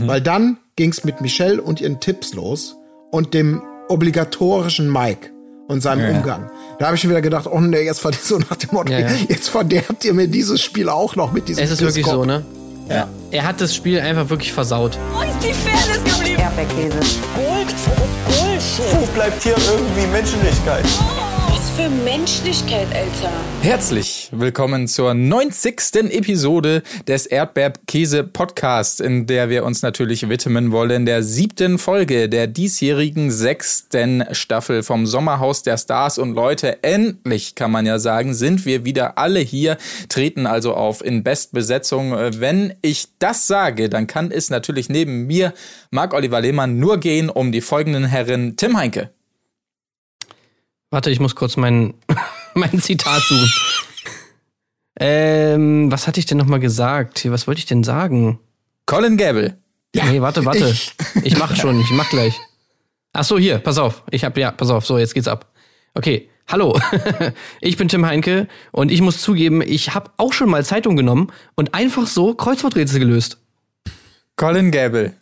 Mhm. Weil dann ging's mit Michelle und ihren Tipps los und dem obligatorischen Mike und seinem ja. Umgang. Da habe ich schon wieder gedacht, oh nee, jetzt so nach dem Motto, ja, ja. jetzt verderbt ihr mir dieses Spiel auch noch mit diesem Es ist Discord. wirklich so, ne? Ja. Er hat das Spiel einfach wirklich versaut. Wo ist die Fairness geblieben? Erdbeerkäse. Gold. Bullshit. Wo bleibt hier irgendwie Menschlichkeit? Oh für Menschlichkeit, Alter. Herzlich willkommen zur 90. Episode des Erdbeerkäse-Podcasts, in der wir uns natürlich widmen wollen der siebten Folge der diesjährigen sechsten Staffel vom Sommerhaus der Stars. Und Leute, endlich kann man ja sagen, sind wir wieder alle hier, treten also auf in Bestbesetzung. Wenn ich das sage, dann kann es natürlich neben mir, Marc-Oliver Lehmann, nur gehen um die folgenden Herren Tim Heinke. Warte, ich muss kurz mein, mein Zitat suchen. ähm, was hatte ich denn nochmal gesagt? Was wollte ich denn sagen? Colin Gable. Ja, nee, warte, warte. Ich, ich mach schon, ich mach gleich. Ach so, hier, pass auf. Ich hab, ja, pass auf, so, jetzt geht's ab. Okay, hallo. ich bin Tim Heinke und ich muss zugeben, ich habe auch schon mal Zeitung genommen und einfach so Kreuzworträtsel gelöst. Colin Gable.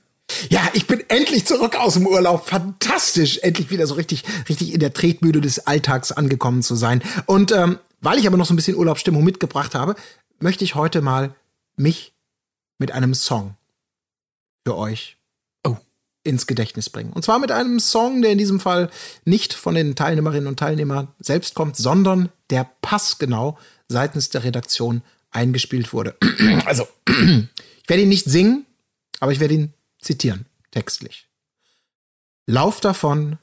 Ja, ich bin endlich zurück aus dem Urlaub. Fantastisch, endlich wieder so richtig, richtig in der Tretmühle des Alltags angekommen zu sein. Und ähm, weil ich aber noch so ein bisschen Urlaubsstimmung mitgebracht habe, möchte ich heute mal mich mit einem Song für euch oh. ins Gedächtnis bringen. Und zwar mit einem Song, der in diesem Fall nicht von den Teilnehmerinnen und Teilnehmern selbst kommt, sondern der passgenau seitens der Redaktion eingespielt wurde. also, ich werde ihn nicht singen, aber ich werde ihn zitieren, textlich. Lauf davon,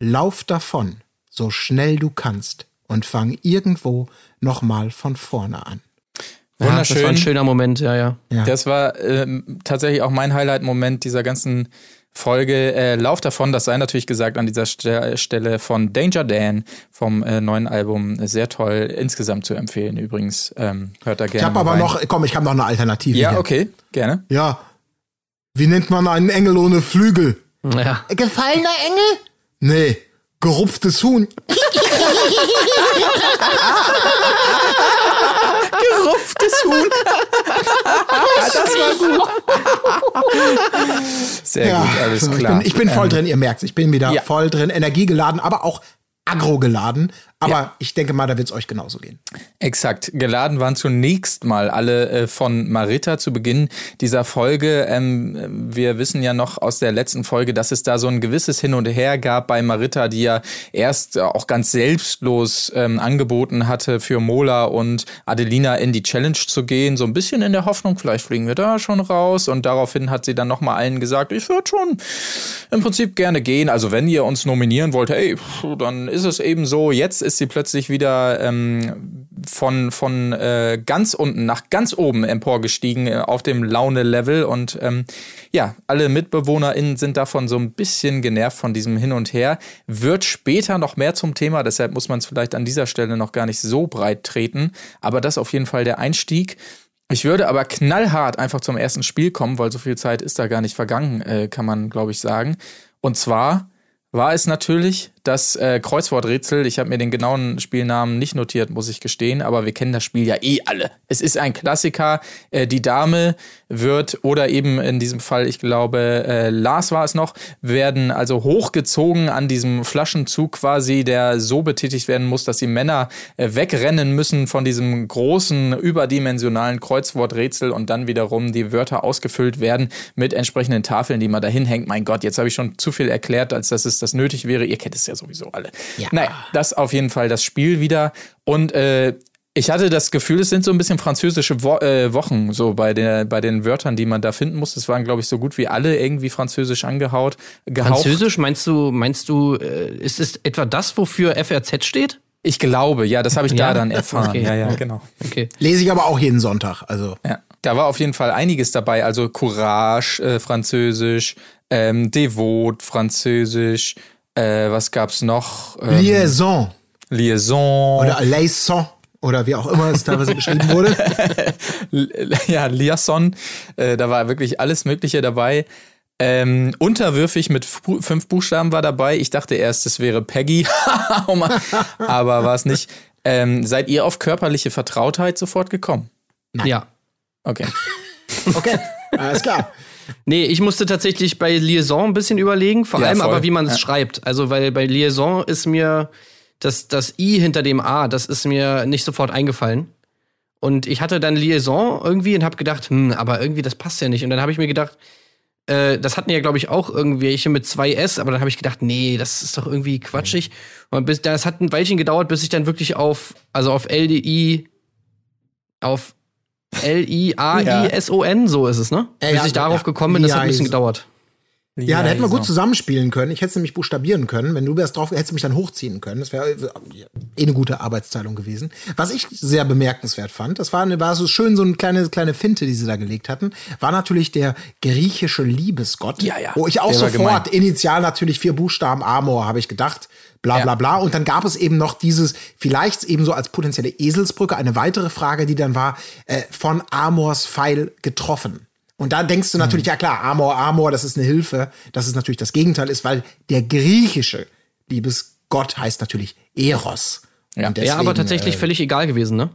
lauf davon, so schnell du kannst und fang irgendwo nochmal von vorne an. Wunderschön. Ja, das war ein schöner Moment, ja, ja. ja. Das war ähm, tatsächlich auch mein Highlight-Moment dieser ganzen Folge. Äh, Lauf davon, das sei natürlich gesagt an dieser St Stelle von Danger Dan vom äh, neuen Album. Sehr toll, insgesamt zu empfehlen übrigens. Ähm, hört da gerne. Ich habe aber rein. noch, komm, ich habe noch eine Alternative. Ja, hier. okay, gerne. Ja, wie nennt man einen Engel ohne Flügel? Ja. Gefallener Engel? Nee, gerupftes Huhn. gerupftes Huhn. das war gut. Sehr ja, gut, alles klar. Ich bin, ich bin voll ähm, drin, ihr merkt Ich bin wieder ja. voll drin, energiegeladen, aber auch agro geladen. Aber ja. ich denke mal, da wird es euch genauso gehen. Exakt. Geladen waren zunächst mal alle äh, von Marita zu Beginn dieser Folge. Ähm, wir wissen ja noch aus der letzten Folge, dass es da so ein gewisses Hin und Her gab bei Marita, die ja erst auch ganz selbstlos ähm, angeboten hatte, für Mola und Adelina in die Challenge zu gehen. So ein bisschen in der Hoffnung, vielleicht fliegen wir da schon raus. Und daraufhin hat sie dann nochmal allen gesagt, ich würde schon im Prinzip gerne gehen. Also wenn ihr uns nominieren wollt, hey, dann ist es eben so. Jetzt ist sie plötzlich wieder ähm, von, von äh, ganz unten nach ganz oben emporgestiegen äh, auf dem Laune-Level. Und ähm, ja, alle MitbewohnerInnen sind davon so ein bisschen genervt von diesem Hin und Her. Wird später noch mehr zum Thema, deshalb muss man es vielleicht an dieser Stelle noch gar nicht so breit treten. Aber das auf jeden Fall der Einstieg. Ich würde aber knallhart einfach zum ersten Spiel kommen, weil so viel Zeit ist da gar nicht vergangen, äh, kann man, glaube ich, sagen. Und zwar war es natürlich das äh, Kreuzworträtsel. Ich habe mir den genauen Spielnamen nicht notiert, muss ich gestehen, aber wir kennen das Spiel ja eh alle. Es ist ein Klassiker. Äh, die Dame wird, oder eben in diesem Fall, ich glaube, äh, Lars war es noch, werden also hochgezogen an diesem Flaschenzug quasi, der so betätigt werden muss, dass die Männer äh, wegrennen müssen von diesem großen, überdimensionalen Kreuzworträtsel und dann wiederum die Wörter ausgefüllt werden mit entsprechenden Tafeln, die man dahin hängt. Mein Gott, jetzt habe ich schon zu viel erklärt, als dass es das nötig wäre. Ihr kennt es ja sowieso alle. Ja. Naja, das auf jeden Fall das Spiel wieder. Und äh, ich hatte das Gefühl, es sind so ein bisschen französische Wo äh, Wochen, so bei, der, bei den Wörtern, die man da finden muss. Es waren, glaube ich, so gut wie alle irgendwie französisch angehaut. Gehaucht. Französisch meinst du, meinst du, äh, ist es etwa das, wofür FRZ steht? Ich glaube, ja, das habe ich ja? da dann erfahren. Okay. Ja, ja, genau. Okay. Lese ich aber auch jeden Sonntag. Also. Ja. Da war auf jeden Fall einiges dabei. Also Courage, äh, Französisch, ähm, Devot, Französisch, äh, was gab's noch? Ähm, Liaison. Liaison. Oder Liaison. Oder wie auch immer es teilweise beschrieben wurde. ja, Liaison. Äh, da war wirklich alles Mögliche dabei. Ähm, unterwürfig mit fünf Buchstaben war dabei. Ich dachte erst, es wäre Peggy. Aber war es nicht. Ähm, seid ihr auf körperliche Vertrautheit sofort gekommen? Nein. Ja. Okay. okay, alles klar. Nee, ich musste tatsächlich bei Liaison ein bisschen überlegen, vor Ja, allem voll. aber, wie man es Ja. schreibt. Also, weil bei Liaison ist mir das, das I hinter dem A, das ist mir nicht sofort eingefallen. Und ich hatte dann Liaison irgendwie und habe gedacht, hm, aber irgendwie das passt ja nicht. Und dann habe ich mir gedacht, äh, das hatten ja, glaube ich, auch irgendwelche mit zwei S, aber dann habe ich gedacht, nee, das ist doch irgendwie quatschig. Und bis, das hat ein Weilchen gedauert, bis ich dann wirklich auf, also auf LDI, auf L-I-A-I-S-O-N, so ist es, ne? Ja, bis ich darauf gekommen bin, das hat ein bisschen gedauert. Ja, da hätten wir gut so. zusammenspielen können. Ich hätte es nämlich buchstabieren können. Wenn du wärst drauf, hättest du mich dann hochziehen können. Das wäre äh, eh eine gute Arbeitsteilung gewesen. Was ich sehr bemerkenswert fand, das war, eine, war so schön so eine kleine, kleine Finte, die sie da gelegt hatten, war natürlich der griechische Liebesgott. Ja, ja. Wo ich auch Der sofort, initial natürlich vier Buchstaben Amor, habe ich gedacht. Bla bla Ja. bla. Und dann gab es eben noch dieses, vielleicht eben so als potenzielle Eselsbrücke, eine weitere Frage, die dann war, äh, von Amors Pfeil getroffen. Und da denkst du natürlich, ja klar, Amor, Amor, das ist eine Hilfe, dass es natürlich das Gegenteil ist, weil der griechische Liebesgott heißt natürlich Eros. Ja. Und ja, aber deswegen, tatsächlich äh, völlig egal gewesen, ne?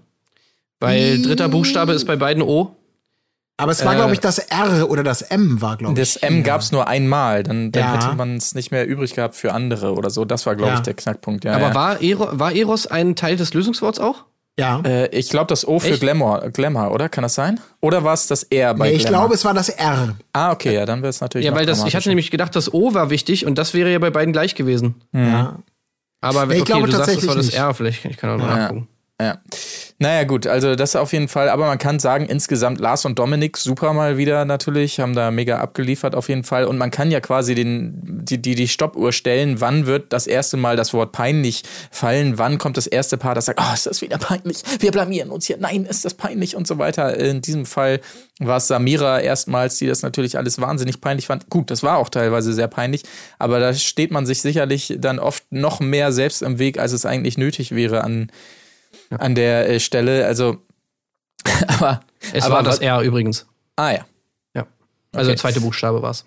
Weil dritter Buchstabe ist bei beiden O. Aber es war, äh, glaube ich, das R oder das M war, glaube ich. Das M hier. gab's nur einmal, dann, dann Ja. hätte man es nicht mehr übrig gehabt für andere oder so. Das war, glaube Ja. ich, der Knackpunkt. Ja, Aber ja. War, Ero, war Eros ein Teil des Lösungsworts auch? Ja. Äh, ich glaube, das O für Echt? Glamour, Glamour, oder? Kann das sein? Oder war es das R bei nee, ich Glamour? glaube, es war das R. Ah, okay, ja, dann wäre es natürlich. Ja, noch weil das, ich hatte nämlich gedacht, das O war wichtig und das wäre ja bei beiden gleich gewesen. Ja. Aber Nee, ich okay, glaube du sagst, das tatsächlich war das nicht. R, vielleicht ich kann auch noch Ja. nachgucken. Ja. Naja, gut, also das auf jeden Fall. Aber man kann sagen, insgesamt Lars und Dominik super mal wieder natürlich, haben da mega abgeliefert auf jeden Fall. Und man kann ja quasi den, die, die, die Stoppuhr stellen, wann wird das erste Mal das Wort peinlich fallen, wann kommt das erste Paar, das sagt, oh, ist das wieder peinlich, wir blamieren uns hier, nein, ist das peinlich und so weiter. In diesem Fall war es Samira erstmals, die das natürlich alles wahnsinnig peinlich fand. Gut, das war auch teilweise sehr peinlich, aber da steht man sich sicherlich dann oft noch mehr selbst im Weg, als es eigentlich nötig wäre an an der äh, Stelle. Also, aber. Es aber war das R übrigens. Ah ja. Ja. Also Okay. der zweite Buchstabe war's.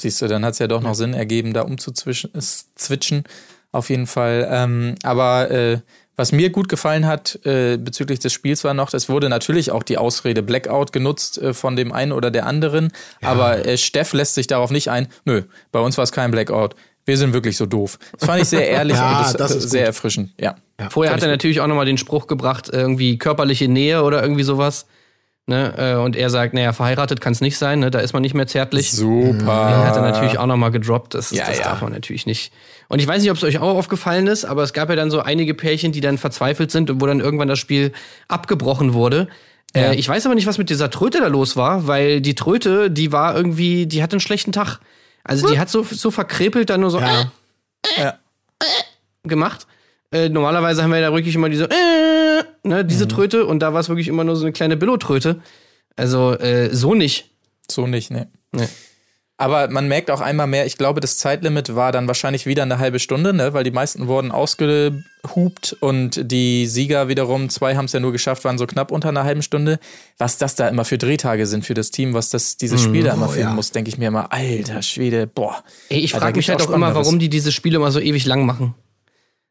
Siehst du, dann hat es ja doch noch Sinn ergeben, da umzuzwitschen. Auf jeden Fall. Ähm, aber äh, was mir gut gefallen hat äh, bezüglich des Spiels war noch, es wurde natürlich auch die Ausrede Blackout genutzt äh, von dem einen oder der anderen. Aber äh, Steff lässt sich darauf nicht ein. Nö, bei uns war es kein Blackout. Wir sind wirklich so doof. Das fand ich sehr ehrlich Ja, und das, das ist sehr gut. erfrischend. Ja. Vorher hat er natürlich auch nochmal den Spruch gebracht, irgendwie körperliche Nähe oder irgendwie sowas. Ne? äh, Und er sagt, naja, verheiratet kann es nicht sein, ne? da ist man nicht mehr zärtlich. Super. Den hat er natürlich auch nochmal gedroppt. Das, Ja, das ja. darf man natürlich nicht. Und ich weiß nicht, ob es euch auch aufgefallen ist, aber es gab ja dann so einige Pärchen, die dann verzweifelt sind und wo dann irgendwann das Spiel abgebrochen wurde. Ja. Äh, ich weiß aber nicht, was mit dieser Tröte da los war, weil die Tröte, die war irgendwie, die hatte einen schlechten Tag. Also die hat so, so verkrepelt dann nur so Ja. Ja. gemacht. Äh, normalerweise haben wir da wirklich immer diese, äh, ne, diese Tröte und da war es wirklich immer nur so eine kleine Billo-Tröte. Also äh, so nicht. So nicht, ne. Nee. Aber man merkt auch einmal mehr, ich glaube, das Zeitlimit war dann wahrscheinlich wieder eine halbe Stunde, ne? weil die meisten wurden ausgehupt und die Sieger wiederum, zwei haben es ja nur geschafft, waren so knapp unter einer halben Stunde. Was das da immer für Drehtage sind für das Team, was das dieses Spiel da immer filmen ja. muss, denke ich mir immer, alter Schwede, boah. Ey, ich da frage mich halt auch auch immer, warum die diese Spiele immer so ewig lang machen.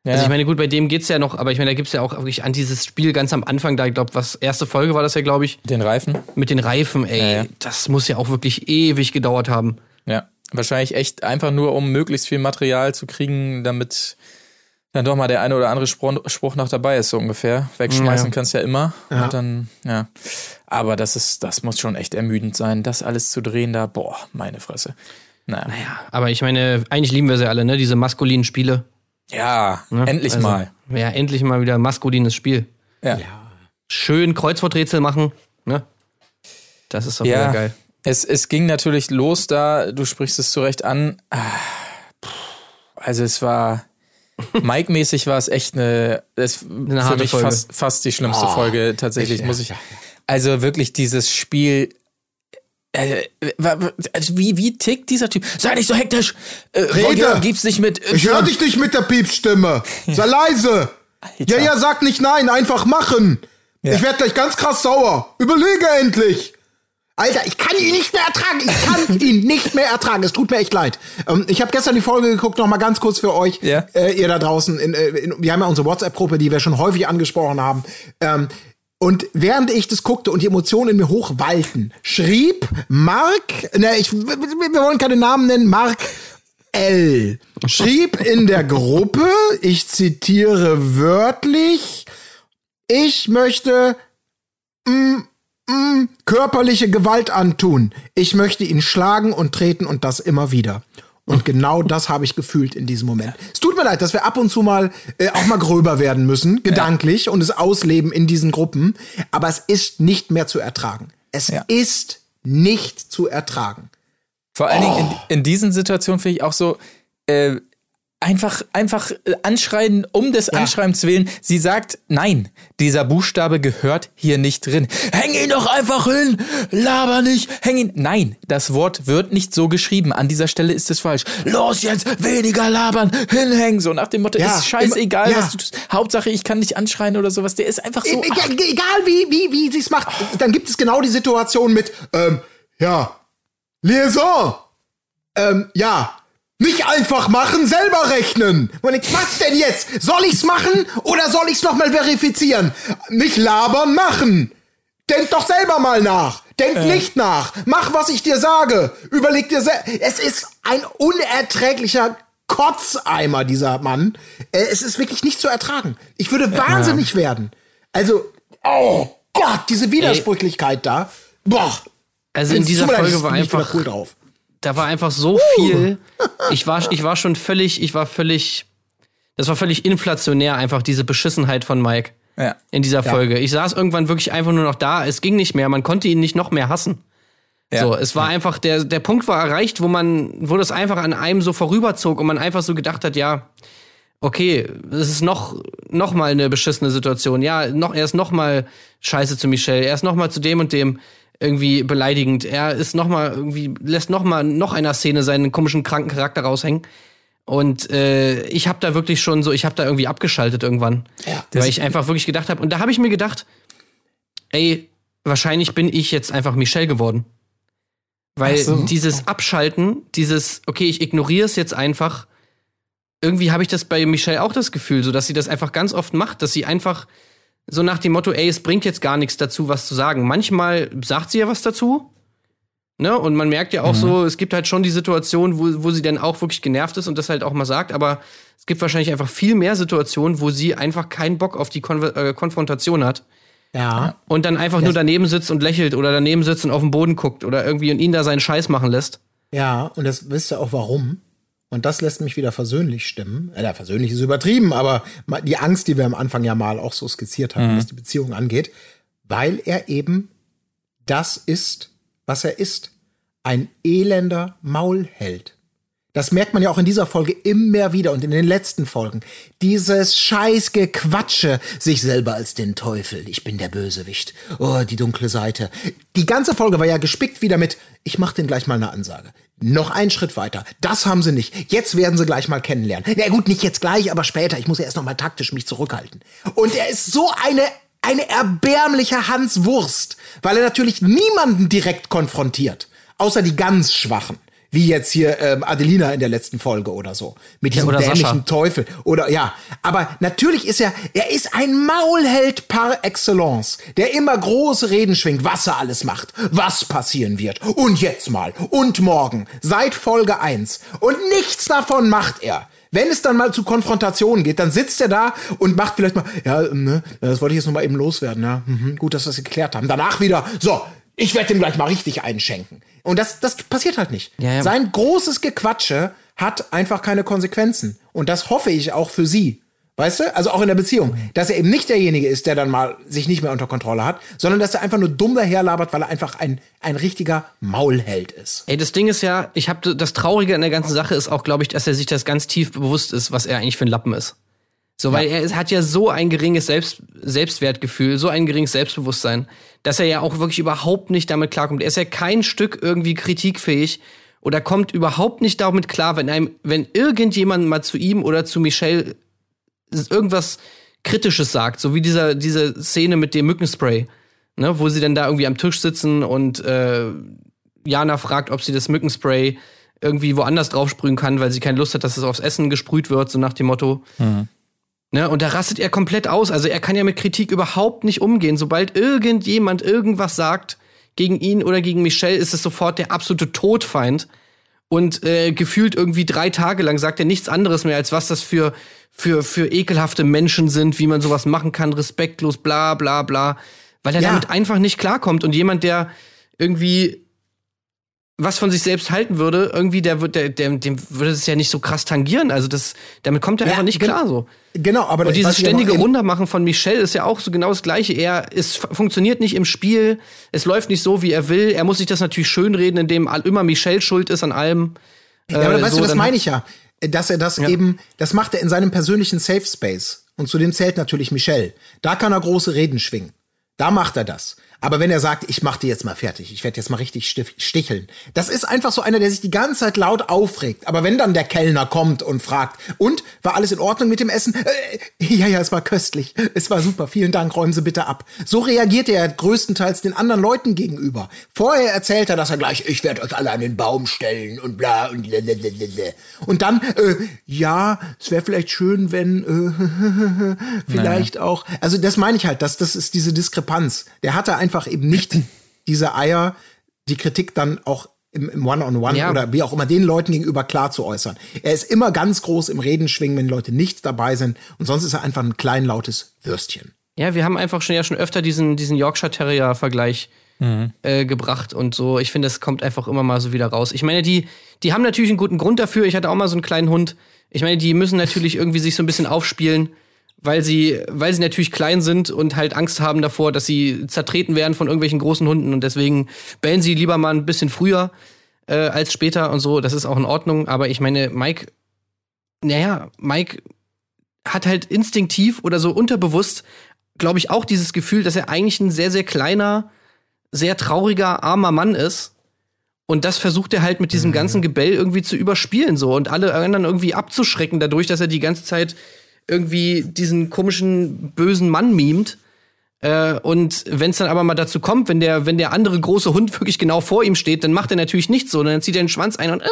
Ja. Also ich meine, gut, bei dem geht's ja noch, aber ich meine, da gibt's ja auch wirklich an dieses Spiel ganz am Anfang, da ich glaube, was erste Folge war das ja, glaube ich, den Reifen. mit den Reifen, ey, Ja, ja. das muss ja auch wirklich ewig gedauert haben. Ja, wahrscheinlich echt einfach nur, um möglichst viel Material zu kriegen, damit dann doch mal der eine oder andere Spruch, Spruch noch dabei ist, so ungefähr. Wegschmeißen Ja. kannst ja immer. Ja. Und dann, ja. Aber das ist, das muss schon echt ermüdend sein, das alles zu drehen da. Boah, meine Fresse. Naja. Ja, aber ich meine, eigentlich lieben wir sie alle, ne, diese maskulinen Spiele. Ja, Ne? endlich also, mal. Ja, endlich mal wieder ein maskulines Spiel. Ja. Schön Kreuzworträtsel machen, ne? Das ist doch Ja. wieder geil. Es, es ging natürlich los da, du sprichst es zu Recht an. Ah, Also es war, Mike-mäßig war es echt eine, es für harte mich Folge. fast, fast die schlimmste Folge tatsächlich, ja, muss ich. ja, Also wirklich dieses Spiel. Äh, also wie, wie tickt dieser Typ? Sei nicht so hektisch! Äh, Rede! Gib's nicht mit. Ich höre dich nicht mit der Piepstimme. Sei leise. Ja, ja, sag nicht nein, einfach machen. Ja. Ich werde gleich ganz krass sauer. Überlege endlich. Alter, ich kann ihn nicht mehr ertragen. Ich kann ihn nicht mehr ertragen. Es tut mir echt leid. Ähm, ich habe gestern die Folge geguckt, noch mal ganz kurz für euch, Ja. äh, ihr da draußen. In, äh, in, wir haben ja unsere WhatsApp-Gruppe, die wir schon häufig angesprochen haben. Ähm, Und während ich das guckte und die Emotionen in mir hochwalten, schrieb Mark, ne, ich, wir wollen keine Namen nennen, Mark L. schrieb in der Gruppe, ich zitiere wörtlich, ich möchte mm, mm, körperliche Gewalt antun. Ich möchte ihn schlagen und treten und das immer wieder. Und genau das habe ich gefühlt in diesem Moment. Es tut mir leid, dass wir ab und zu mal äh, auch mal gröber werden müssen, gedanklich, und es ausleben in diesen Gruppen. Aber es ist nicht mehr zu ertragen. Es Ja. ist nicht zu ertragen. Vor allen Dingen in, in diesen Situationen finde ich auch so, äh, einfach, einfach äh, anschreien um des Anschreibens willen. Sie sagt, nein, dieser Buchstabe gehört hier nicht drin. Häng ihn doch einfach hin, laber nicht, häng ihn. Nein, das Wort wird nicht so geschrieben. An dieser Stelle ist es falsch. Los jetzt, weniger labern, hinhängen. So nach dem Motto, Ja, ist scheißegal, ja. was du tust. Hauptsache, ich kann nicht anschreien oder sowas. Der ist einfach so. E- egal, egal wie, wie, wie sie es macht. Dann gibt es genau die Situation mit, ähm, ja, Liaison. Ähm, ja. Nicht einfach machen, selber rechnen. Was denn jetzt? Soll ich's machen oder soll ich's noch mal verifizieren? Nicht labern, machen. Denk doch selber mal nach. Denk nicht nach. Mach, was ich dir sage. Überleg dir selbst. Es ist ein unerträglicher Kotzeimer, dieser Mann. Äh, Es ist wirklich nicht zu ertragen. Ich würde wahnsinnig werden. Also, oh Gott, diese Widersprüchlichkeit da. Boah. Also in Es dieser Folge ich war einfach, cool drauf. Da war einfach so viel. Ich war, ich war schon völlig, ich war völlig, das war völlig inflationär einfach diese Beschissenheit von Mike Ja. in dieser Folge. Ich saß irgendwann wirklich einfach nur noch da. Es ging nicht mehr. Man konnte ihn nicht noch mehr hassen. Ja. So, es war einfach, der, der Punkt war erreicht, wo man, wo das einfach an einem so vorüberzog und man einfach so gedacht hat, ja, okay, es ist noch, noch mal eine beschissene Situation. Ja, noch, er ist noch mal scheiße zu Michelle. Er ist noch mal zu dem und dem irgendwie beleidigend. Er ist noch mal irgendwie, lässt noch mal noch einer Szene seinen komischen, kranken Charakter raushängen. Und äh, ich habe da wirklich schon so, ich habe da irgendwie abgeschaltet irgendwann. Ja. weil ich einfach wirklich gedacht habe. Und da habe ich mir gedacht, ey, wahrscheinlich bin ich jetzt einfach Michelle geworden. Weil so. dieses Abschalten, dieses, okay, ich ignoriere es jetzt einfach, irgendwie habe ich das bei Michelle auch das Gefühl, so dass sie das einfach ganz oft macht, dass sie einfach so nach dem Motto, ey, es bringt jetzt gar nichts dazu, was zu sagen. Manchmal sagt sie ja was dazu, ne? Und man merkt ja auch so, es gibt halt schon die Situation, wo, wo sie dann auch wirklich genervt ist und das halt auch mal sagt, aber es gibt wahrscheinlich einfach viel mehr Situationen, wo sie einfach keinen Bock auf die Konver äh, Konfrontation hat Ja. und dann einfach nur daneben sitzt und lächelt oder daneben sitzt und auf den Boden guckt oder irgendwie und ihn da seinen Scheiß machen lässt. Ja, und das wisst ihr auch warum. Und das lässt mich wieder versöhnlich stimmen. Äh, ja, versöhnlich ist übertrieben, aber die Angst, die wir am Anfang ja mal auch so skizziert haben, was die Beziehung angeht, weil er eben das ist, was er ist. Ein elender Maulheld. Das merkt man ja auch in dieser Folge immer wieder und in den letzten Folgen. Dieses scheiß Gequatsche, sich selber als den Teufel, ich bin der Bösewicht, oh, die dunkle Seite. Die ganze Folge war ja gespickt wieder mit, ich mach den gleich mal eine Ansage. Noch einen Schritt weiter. Das haben sie nicht. Jetzt werden sie gleich mal kennenlernen. Na gut, nicht jetzt gleich, aber später. Ich muss ja erst noch mal taktisch mich zurückhalten. Und er ist so eine eine erbärmliche Hans Wurst, weil er natürlich niemanden direkt konfrontiert, außer die ganz Schwachen. Wie jetzt hier ähm, Adelina in der letzten Folge oder so. Mit diesem oder dämlichen Sascha. Teufel. Oder ja. Aber natürlich ist er, er ist ein Maulheld par excellence, der immer große Reden schwingt, was er alles macht, was passieren wird. Und jetzt mal. Und morgen. Seit Folge 1. Und nichts davon macht er. Wenn es dann mal zu Konfrontationen geht, dann sitzt er da und macht vielleicht mal, ja, ne, das wollte ich jetzt noch mal eben loswerden, ja. Mhm, gut, dass wir das geklärt haben. Danach wieder, so, ich werde dem gleich mal richtig einschenken. Und das, das passiert halt nicht. Ja, ja. Sein großes Gequatsche hat einfach keine Konsequenzen. Und das hoffe ich auch für sie. Weißt du? Also auch in der Beziehung. Dass er eben nicht derjenige ist, der dann mal sich nicht mehr unter Kontrolle hat, sondern dass er einfach nur dumm daherlabert, weil er einfach ein, ein richtiger Maulheld ist. Ey, das Ding ist ja, ich habe das Traurige an der ganzen Sache ist auch, glaube ich, dass er sich das ganz tief bewusst ist, was er eigentlich für ein Lappen ist. So, weil er ist- hat ja so ein geringes Selbst, Selbstwertgefühl, so ein geringes Selbstbewusstsein, dass er ja auch wirklich überhaupt nicht damit klarkommt. Er ist ja kein Stück irgendwie kritikfähig oder kommt überhaupt nicht damit klar, wenn einem, wenn irgendjemand mal zu ihm oder zu Michelle irgendwas Kritisches sagt, so wie dieser, diese Szene mit dem Mückenspray, ne, wo sie dann da irgendwie am Tisch sitzen und äh, Jana fragt, ob sie das Mückenspray irgendwie woanders draufsprühen kann, weil sie keine Lust hat, dass es aufs Essen gesprüht wird, so nach dem Motto. Ne, und da rastet er komplett aus. Also er kann ja mit Kritik überhaupt nicht umgehen. Sobald irgendjemand irgendwas sagt gegen ihn oder gegen Michelle, ist es sofort der absolute Todfeind. Und äh, gefühlt irgendwie drei Tage lang sagt er nichts anderes mehr, als was das für, für, für ekelhafte Menschen sind, wie man sowas machen kann, respektlos, bla bla bla. Weil er Ja. damit einfach nicht klarkommt. Und jemand, der irgendwie was von sich selbst halten würde, irgendwie, der der, der, dem würde es ja nicht so krass tangieren. Also das, damit kommt er Ja, einfach nicht klar so. Genau, aber Und dieses ständige Runtermachen von Michelle ist ja auch so genau das Gleiche. Er ist, funktioniert nicht im Spiel, es läuft nicht so, wie er will. Er muss sich das natürlich schönreden, indem immer Michelle schuld ist an allem. Ja, aber Äh, weißt so, du, das meine ich ja. Dass er das eben, das macht er in seinem persönlichen Safe Space. Und zu dem zählt natürlich Michelle. Da kann er große Reden schwingen. Da macht er das. Aber wenn er sagt, ich mach die jetzt mal fertig, ich werde jetzt mal richtig sticheln, das ist einfach so einer, der sich die ganze Zeit laut aufregt. Aber wenn dann der Kellner kommt und fragt, und war alles in Ordnung mit dem Essen? Äh, ja, ja, es war köstlich, es war super, vielen Dank, räumen Sie bitte ab. So reagiert er größtenteils den anderen Leuten gegenüber. Vorher erzählt er, dass er gleich, ich werde euch alle an den Baum stellen und bla und lalalala. Und dann, äh, ja, es wäre vielleicht schön, wenn äh, vielleicht auch. Also das meine ich halt, dass das ist diese Diskrepanz. Der hatte einfach eben nicht diese Eier, die Kritik dann auch im, im One-on-One Ja. oder wie auch immer den Leuten gegenüber klar zu äußern. Er ist immer ganz groß im Reden schwingen, wenn Leute nicht dabei sind. Und sonst ist er einfach ein kleinlautes Würstchen. Ja, wir haben einfach schon ja schon öfter diesen, diesen Yorkshire Terrier-Vergleich äh, gebracht und so. Ich finde, es kommt einfach immer mal so wieder raus. Ich meine, die, die haben natürlich einen guten Grund dafür. Ich hatte auch mal so einen kleinen Hund. Ich meine, die müssen natürlich irgendwie sich so ein bisschen aufspielen, weil sie, weil sie natürlich klein sind und halt Angst haben davor, dass sie zertreten werden von irgendwelchen großen Hunden und deswegen bellen sie lieber mal ein bisschen früher äh, als später und so. Das ist auch in Ordnung. Aber ich meine, Mike, naja, Mike hat halt instinktiv oder so unterbewusst, glaube ich, auch dieses Gefühl, dass er eigentlich ein sehr, sehr kleiner, sehr trauriger, armer Mann ist. Und das versucht er halt mit diesem ganzen Gebell irgendwie zu überspielen so und alle anderen irgendwie abzuschrecken dadurch, dass er die ganze Zeit irgendwie diesen komischen bösen Mann mimt. Äh, und wenn es dann aber mal dazu kommt, wenn der, wenn der andere große Hund wirklich genau vor ihm steht, dann macht er natürlich nichts so. Dann zieht er den Schwanz ein und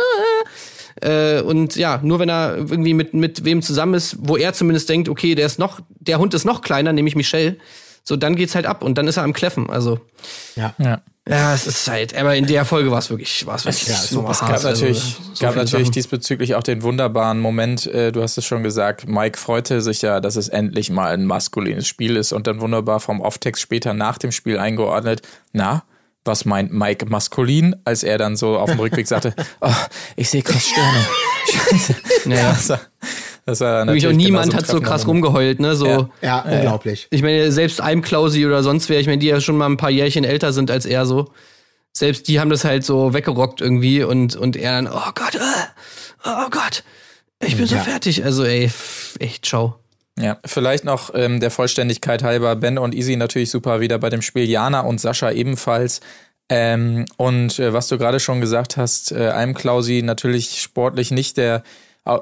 äh, und ja, nur wenn er irgendwie mit, mit wem zusammen ist, wo er zumindest denkt, okay, der ist noch, der Hund ist noch kleiner, nämlich Michelle, so dann geht's halt ab und dann ist er am Kläffen. Also, Ja. Ja. ja, es ist halt, aber in der Folge war es wirklich, war es wirklich Ja, super Es hart. gab natürlich, also, so gab natürlich Sachen. diesbezüglich auch den wunderbaren Moment, äh, du hast es schon gesagt, Mike freute sich ja, dass es endlich mal ein maskulines Spiel ist und dann wunderbar vom Off-Text später nach dem Spiel eingeordnet, na, was meint Mike maskulin, als er dann so auf dem Rückweg sagte, oh, ich sehe krass Sterne. Scheiße. Ja. War, das war Wirklich, und natürlich niemand hat so krass rumgeheult, ne? So. Ja. Ja, unglaublich. Ich meine, selbst Almklausi oder sonst wer, ich meine, die ja schon mal ein paar Jährchen älter sind als er so. Selbst die haben das halt so weggerockt irgendwie und, und er dann, oh Gott, äh, oh Gott, ich bin so Ja. fertig. Also ey, echt, ciao. Ja, vielleicht noch ähm, der Vollständigkeit halber, Ben und Easy natürlich super wieder bei dem Spiel, Jana und Sascha ebenfalls. Ähm, und äh, was du gerade schon gesagt hast, äh, Almklausi natürlich sportlich nicht der,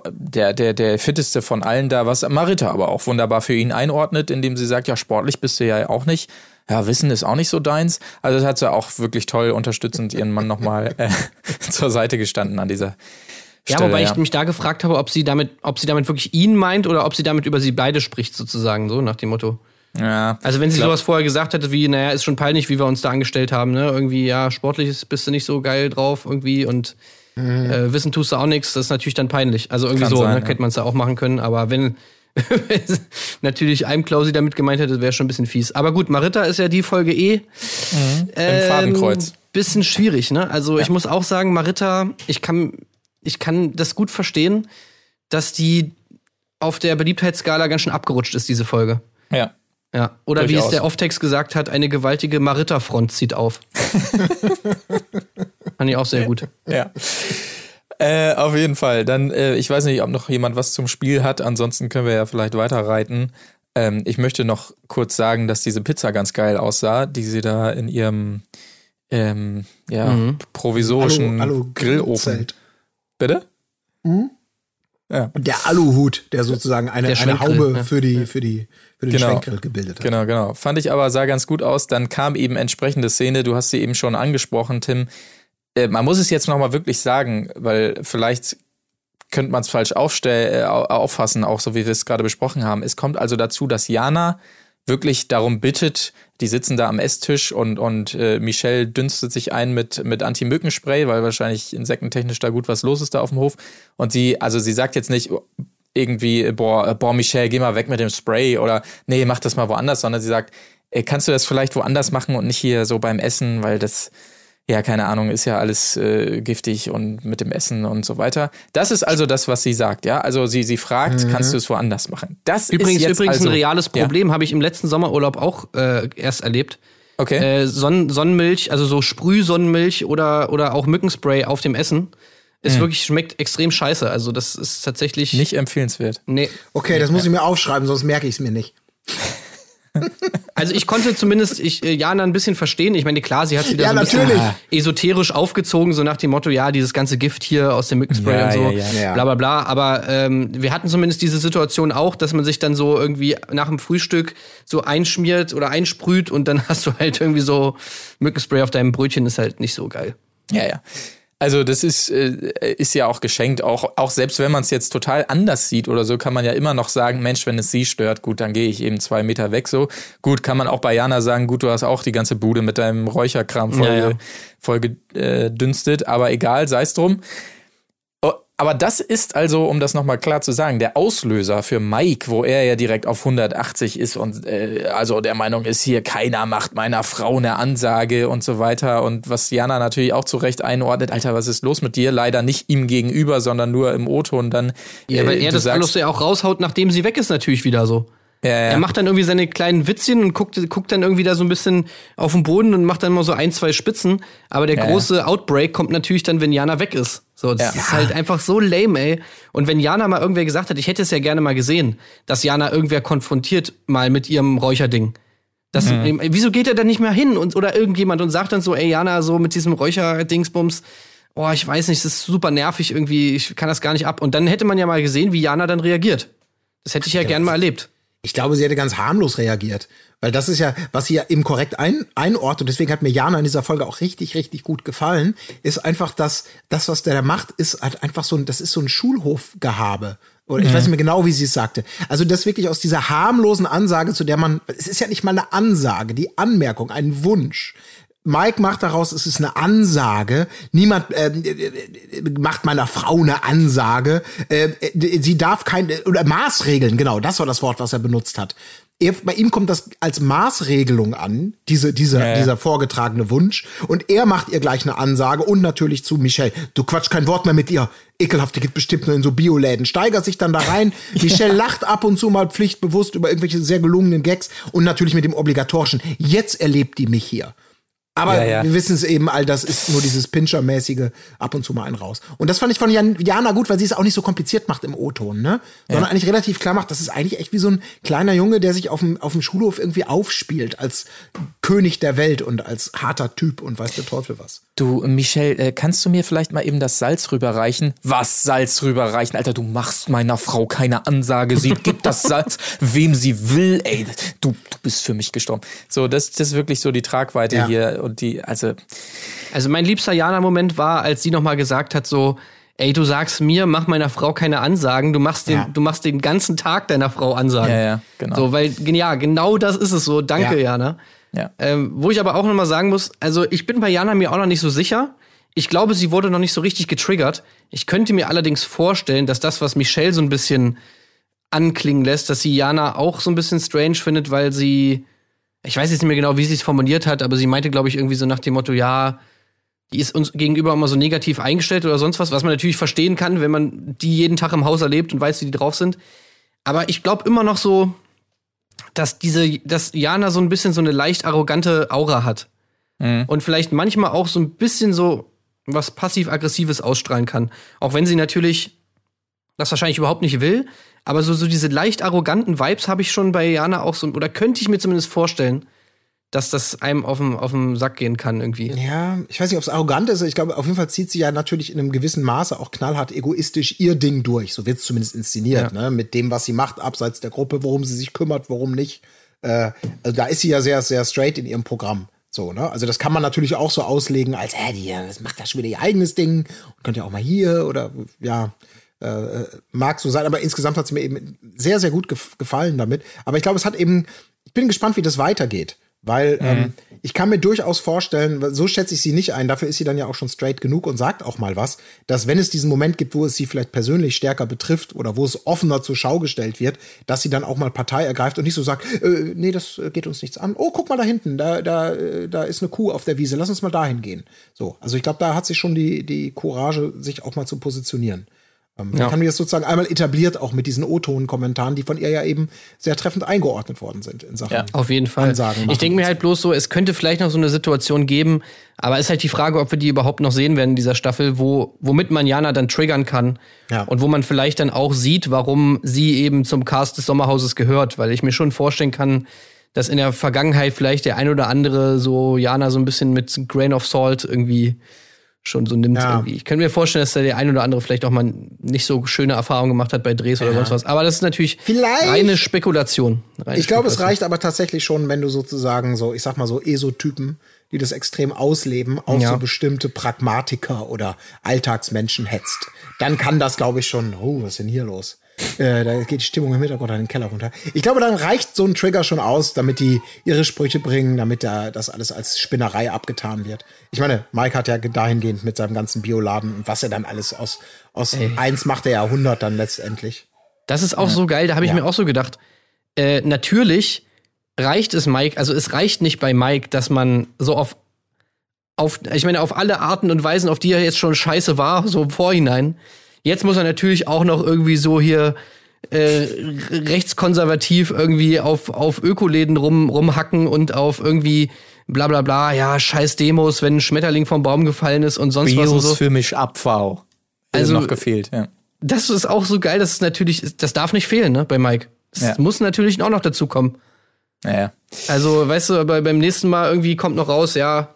der, der, der fitteste von allen da, was Marita aber auch wunderbar für ihn einordnet, indem sie sagt, ja, sportlich bist du ja auch nicht. Ja, Wissen ist auch nicht so deins. Also das hat sie auch wirklich toll unterstützend ihren Mann nochmal äh, zur Seite gestanden an dieser Ja, Stelle. wobei ich mich da gefragt habe, ob sie damit, ob sie damit wirklich ihn meint oder ob sie damit über sie beide spricht, sozusagen, so nach dem Motto. ja. Also wenn sie Glaub- sowas vorher gesagt hätte, wie, naja, ist schon peinlich, wie wir uns da angestellt haben, ne? Irgendwie, ja, sportlich ist- bist du nicht so geil drauf irgendwie und äh, Wissen tust du auch nichts, das ist natürlich dann peinlich. Also irgendwie Kann so, sein, ne? ja. Hätte man es ja auch machen können, aber wenn, natürlich einem Klausi damit gemeint hätte, wäre schon ein bisschen fies. Aber gut, Marita ist ja die Folge eh. Im Fadenkreuz. Bisschen schwierig, ne? Also ich muss auch sagen, Marita, ich kann, ich kann das gut verstehen, dass die auf der Beliebtheitsskala ganz schön abgerutscht ist, diese Folge. Ja. Ja, oder wie es Durchaus. der Off-Text gesagt hat, eine gewaltige Marita-Front zieht auf. Fand ich auch sehr gut. Ja. Äh, auf jeden Fall. Dann, äh, ich weiß nicht, ob noch jemand was zum Spiel hat. Ansonsten können wir ja vielleicht weiterreiten. Ähm, ich möchte noch kurz sagen, dass diese Pizza ganz geil aussah, die sie da in ihrem ähm, ja, provisorischen Alu- Alu- Grillofen. Zelt. Bitte? Und der Aluhut, der sozusagen eine, Der eine Haube ne? für, die, für, die, für den Genau. Schwenkgrill gebildet hat. Genau, genau. Fand ich aber, sah ganz gut aus. Dann kam eben entsprechende Szene, du hast sie eben schon angesprochen, Tim. Äh, man muss es jetzt nochmal wirklich sagen, weil vielleicht könnte man es falsch aufstell, äh, auffassen, auch so wie wir es gerade besprochen haben. Es kommt also dazu, dass Jana wirklich darum bittet, die sitzen da am Esstisch und, und äh, Michelle dünstet sich ein mit, mit Anti-Mückenspray, weil wahrscheinlich insektentechnisch da gut was los ist da auf dem Hof. Und sie, also sie sagt jetzt nicht irgendwie, boah, boah, Michelle, geh mal weg mit dem Spray oder nee, mach das mal woanders, sondern sie sagt, kannst du das vielleicht woanders machen und nicht hier so beim Essen, weil das, ja, keine Ahnung, ist ja alles äh, giftig und mit dem Essen und so weiter. Das ist also das, was sie sagt, ja. Also sie, sie fragt, mhm. kannst du es woanders machen? Das übrigens, ist jetzt übrigens also, ein reales Problem, ja. habe ich im letzten Sommerurlaub auch äh, erst erlebt. Okay. Äh, Sonnen Sonnenmilch, also so Sprühsonnenmilch oder, oder auch Mückenspray auf dem Essen. Ist mhm. wirklich, schmeckt extrem scheiße. Also, das ist tatsächlich. Nicht empfehlenswert. Nee. Okay, das muss ich mir aufschreiben, sonst merke ich es mir nicht. Also ich konnte zumindest ich äh, Jana ein bisschen verstehen. Ich meine, klar, sie hat wieder ja, so ein natürlich. bisschen esoterisch aufgezogen, so nach dem Motto, ja, dieses ganze Gift hier aus dem Mückenspray Ja, und so, ja, ja. bla bla bla. Aber ähm, wir hatten zumindest diese Situation auch, dass man sich dann so irgendwie nach dem Frühstück so einschmiert oder einsprüht und dann hast du halt irgendwie so Mückenspray auf deinem Brötchen, ist halt nicht so geil. Ja, ja. Also das ist, äh, ist ja auch geschenkt, auch, auch selbst wenn man es jetzt total anders sieht oder so, kann man ja immer noch sagen, Mensch, wenn es sie stört, gut, dann gehe ich eben zwei Meter weg so. Gut, kann man auch bei Jana sagen, gut, du hast auch die ganze Bude mit deinem Räucherkram voll, Ja, ja. voll gedünstet, aber egal, sei es drum. Aber das ist also, um das nochmal klar zu sagen, der Auslöser für Mike, wo er ja direkt auf 180 ist und äh, also der Meinung ist, hier keiner macht meiner Frau eine Ansage und so weiter. Und was Jana natürlich auch zu Recht einordnet, Alter, was ist los mit dir? Leider nicht ihm gegenüber, sondern nur im O-Ton dann. Ja, weil äh, er das sagst- alles ja auch raushaut, nachdem sie weg ist, natürlich wieder so. Ja, ja. Er macht dann irgendwie seine kleinen Witzchen und guckt, guckt dann irgendwie da so ein bisschen auf den Boden und macht dann mal so ein, zwei Spitzen. Aber der Ja, große Outbreak kommt natürlich dann, wenn Jana weg ist. So, das Ja. ist halt einfach so lame, ey. Und wenn Jana mal irgendwer gesagt hat, ich hätte es ja gerne mal gesehen, dass Jana irgendwer konfrontiert mal mit ihrem Räucherding. Das, Mhm. Wieso geht er dann nicht mehr hin und, oder irgendjemand und sagt dann so, ey Jana, so mit diesem Räucherdingsbums, oh, ich weiß nicht, das ist super nervig irgendwie, ich kann das gar nicht ab. Und dann hätte man ja mal gesehen, wie Jana dann reagiert. Das hätte ich ja gern mal erlebt. Ich glaube, sie hätte ganz harmlos reagiert. Weil das ist ja, was sie ja eben korrekt ein, einordnet. Und deswegen hat mir Jana in dieser Folge auch richtig, richtig gut gefallen. Ist einfach, dass das, was der da macht, ist halt einfach so ein, das ist so ein Schulhofgehabe. Oder ich weiß nicht mehr genau, wie sie es sagte. Also das wirklich aus dieser harmlosen Ansage, zu der man, es ist ja nicht mal eine Ansage, die Anmerkung, ein Wunsch. Mike macht daraus, es ist eine Ansage. Niemand äh, macht meiner Frau eine Ansage. Äh, äh, sie darf kein oder Maßregeln, genau, das war das Wort, was er benutzt hat. Er, bei ihm kommt das als Maßregelung an, diese, dieser, Ja, ja. dieser vorgetragene Wunsch. Und er macht ihr gleich eine Ansage und natürlich zu Michelle. Du quatsch kein Wort mehr mit ihr. Ekelhaft, die geht bestimmt nur in so Bioläden. Steigert sich dann da rein. Michelle lacht ab und zu mal pflichtbewusst über irgendwelche sehr gelungenen Gags und natürlich mit dem obligatorischen. Jetzt erlebt die mich hier. Aber Ja, ja. wir wissen es eben, all das ist nur dieses Pinscher-mäßige ab und zu mal ein raus. Und das fand ich von Jan, Jana gut, weil sie es auch nicht so kompliziert macht im O-Ton, ne? Sondern eigentlich relativ klar macht, das ist eigentlich echt wie so ein kleiner Junge, der sich auf dem, auf dem Schulhof irgendwie aufspielt als König der Welt und als harter Typ und weiß der Teufel was. Du, Michelle, äh, kannst du mir vielleicht mal eben das Salz rüberreichen? Was Salz rüberreichen? Alter, du machst meiner Frau keine Ansage. Sie gibt das Salz, wem sie will. Ey, du, du bist für mich gestorben. So, das, das ist wirklich so die Tragweite Ja. hier. Und die, also, Also mein liebster Jana-Moment war, als sie noch mal gesagt hat so, ey, du sagst mir, mach meiner Frau keine Ansagen, du machst den, Ja. du machst den ganzen Tag deiner Frau Ansagen. Ja, ja, genau. So, weil, ja, genau das ist es so. Danke, Ja. Jana. ja. Ähm, wo ich aber auch noch mal sagen muss, also ich bin bei Jana mir auch noch nicht so sicher. Ich glaube, sie wurde noch nicht so richtig getriggert. Ich könnte mir allerdings vorstellen, dass das, was Michelle so ein bisschen anklingen lässt, dass sie Jana auch so ein bisschen strange findet, weil sie, ich weiß jetzt nicht mehr genau, wie sie es formuliert hat, aber sie meinte, glaube ich, irgendwie so nach dem Motto, ja, die ist uns gegenüber immer so negativ eingestellt oder sonst was, was man natürlich verstehen kann, wenn man die jeden Tag im Haus erlebt und weiß, wie die drauf sind. Aber ich glaube immer noch so, dass diese, dass Jana so ein bisschen so eine leicht arrogante Aura hat. Und vielleicht manchmal auch so ein bisschen so was passiv-aggressives ausstrahlen kann. Auch wenn sie natürlich das wahrscheinlich überhaupt nicht will. Aber so, so diese leicht arroganten Vibes habe ich schon bei Jana auch so, oder könnte ich mir zumindest vorstellen, dass das einem auf den, auf den Sack gehen kann irgendwie. Ja, ich weiß nicht, ob es arrogant ist. Ich glaube, auf jeden Fall zieht sie ja natürlich in einem gewissen Maße auch knallhart egoistisch ihr Ding durch. So wird es zumindest inszeniert, ne? Mit dem, was sie macht, abseits der Gruppe, worum sie sich kümmert, worum nicht. Äh, also da ist sie ja sehr, sehr straight in ihrem Programm. So, ne? Also das kann man natürlich auch so auslegen, als, hä, die das macht da schon wieder ihr eigenes Ding und könnt ja auch mal hier oder ja. Äh, mag so sein, aber insgesamt hat es mir eben sehr, sehr gut gef gefallen damit. Aber ich glaube, es hat eben, ich bin gespannt, wie das weitergeht. Weil mhm. ähm, ich kann mir durchaus vorstellen, so schätze ich sie nicht ein, dafür ist sie dann ja auch schon straight genug und sagt auch mal was, dass wenn es diesen Moment gibt, wo es sie vielleicht persönlich stärker betrifft oder wo es offener zur Schau gestellt wird, dass sie dann auch mal Partei ergreift und nicht so sagt, äh, nee, das geht uns nichts an. Oh, guck mal da hinten, da, da, da ist eine Kuh auf der Wiese, lass uns mal dahin gehen. So, also ich glaube, da hat sie schon die, die Courage, sich auch mal zu positionieren. Ähm, ja. Haben wir das sozusagen einmal etabliert, auch mit diesen O-Ton-Kommentaren, die von ihr ja eben sehr treffend eingeordnet worden sind in Sachen. Ja, auf jeden Fall. Ansagen ich denke mir halt bloß so, es könnte vielleicht noch so eine Situation geben, aber es ist halt die Frage, ob wir die überhaupt noch sehen werden in dieser Staffel, wo, womit man Jana dann triggern kann. Ja. Und wo man vielleicht dann auch sieht, warum sie eben zum Cast des Sommerhauses gehört, weil ich mir schon vorstellen kann, dass in der Vergangenheit vielleicht der ein oder andere so Jana so ein bisschen mit Grain of Salt irgendwie schon so nimmt ja. irgendwie. Ich könnte mir vorstellen, dass da der ein oder andere vielleicht auch mal nicht so schöne Erfahrungen gemacht hat bei Drehs ja. oder sonst was. Aber das ist natürlich vielleicht. reine Spekulation. Reine ich glaube, es reicht aber tatsächlich schon, wenn du sozusagen so, ich sag mal so ESO-Typen, die das extrem ausleben, auf ja. so bestimmte Pragmatiker oder Alltagsmenschen hetzt. Dann kann das, glaube ich, schon, oh, was ist denn hier los? Äh, da geht die Stimmung im Hintergrund an den Keller runter. Ich glaube, dann reicht so ein Trigger schon aus, damit die ihre Sprüche bringen, damit da das alles als Spinnerei abgetan wird. Ich meine, Mike hat ja dahingehend mit seinem ganzen Bioladen und was er dann alles aus, aus Ey. eins macht er ja 100 dann letztendlich. Das ist auch ja. so geil, da habe ich ja. mir auch so gedacht. Äh, natürlich reicht es Mike, also es reicht nicht bei Mike, dass man so auf auf, ich meine, auf alle Arten und Weisen, auf die er jetzt schon scheiße war, so im Vorhinein, Jetzt muss er natürlich auch noch irgendwie so hier äh, rechtskonservativ irgendwie auf, auf Ökoläden rum, rumhacken und auf irgendwie bla bla bla, ja, scheiß Demos, wenn ein Schmetterling vom Baum gefallen ist und sonst Bios was. Und so. für mich Abfall. Also noch gefehlt, ja. Das ist auch so geil, das ist natürlich, das darf nicht fehlen, ne, bei Mike. Das ja. muss natürlich auch noch dazu kommen. Naja. Also, weißt du, beim nächsten Mal irgendwie kommt noch raus, ja,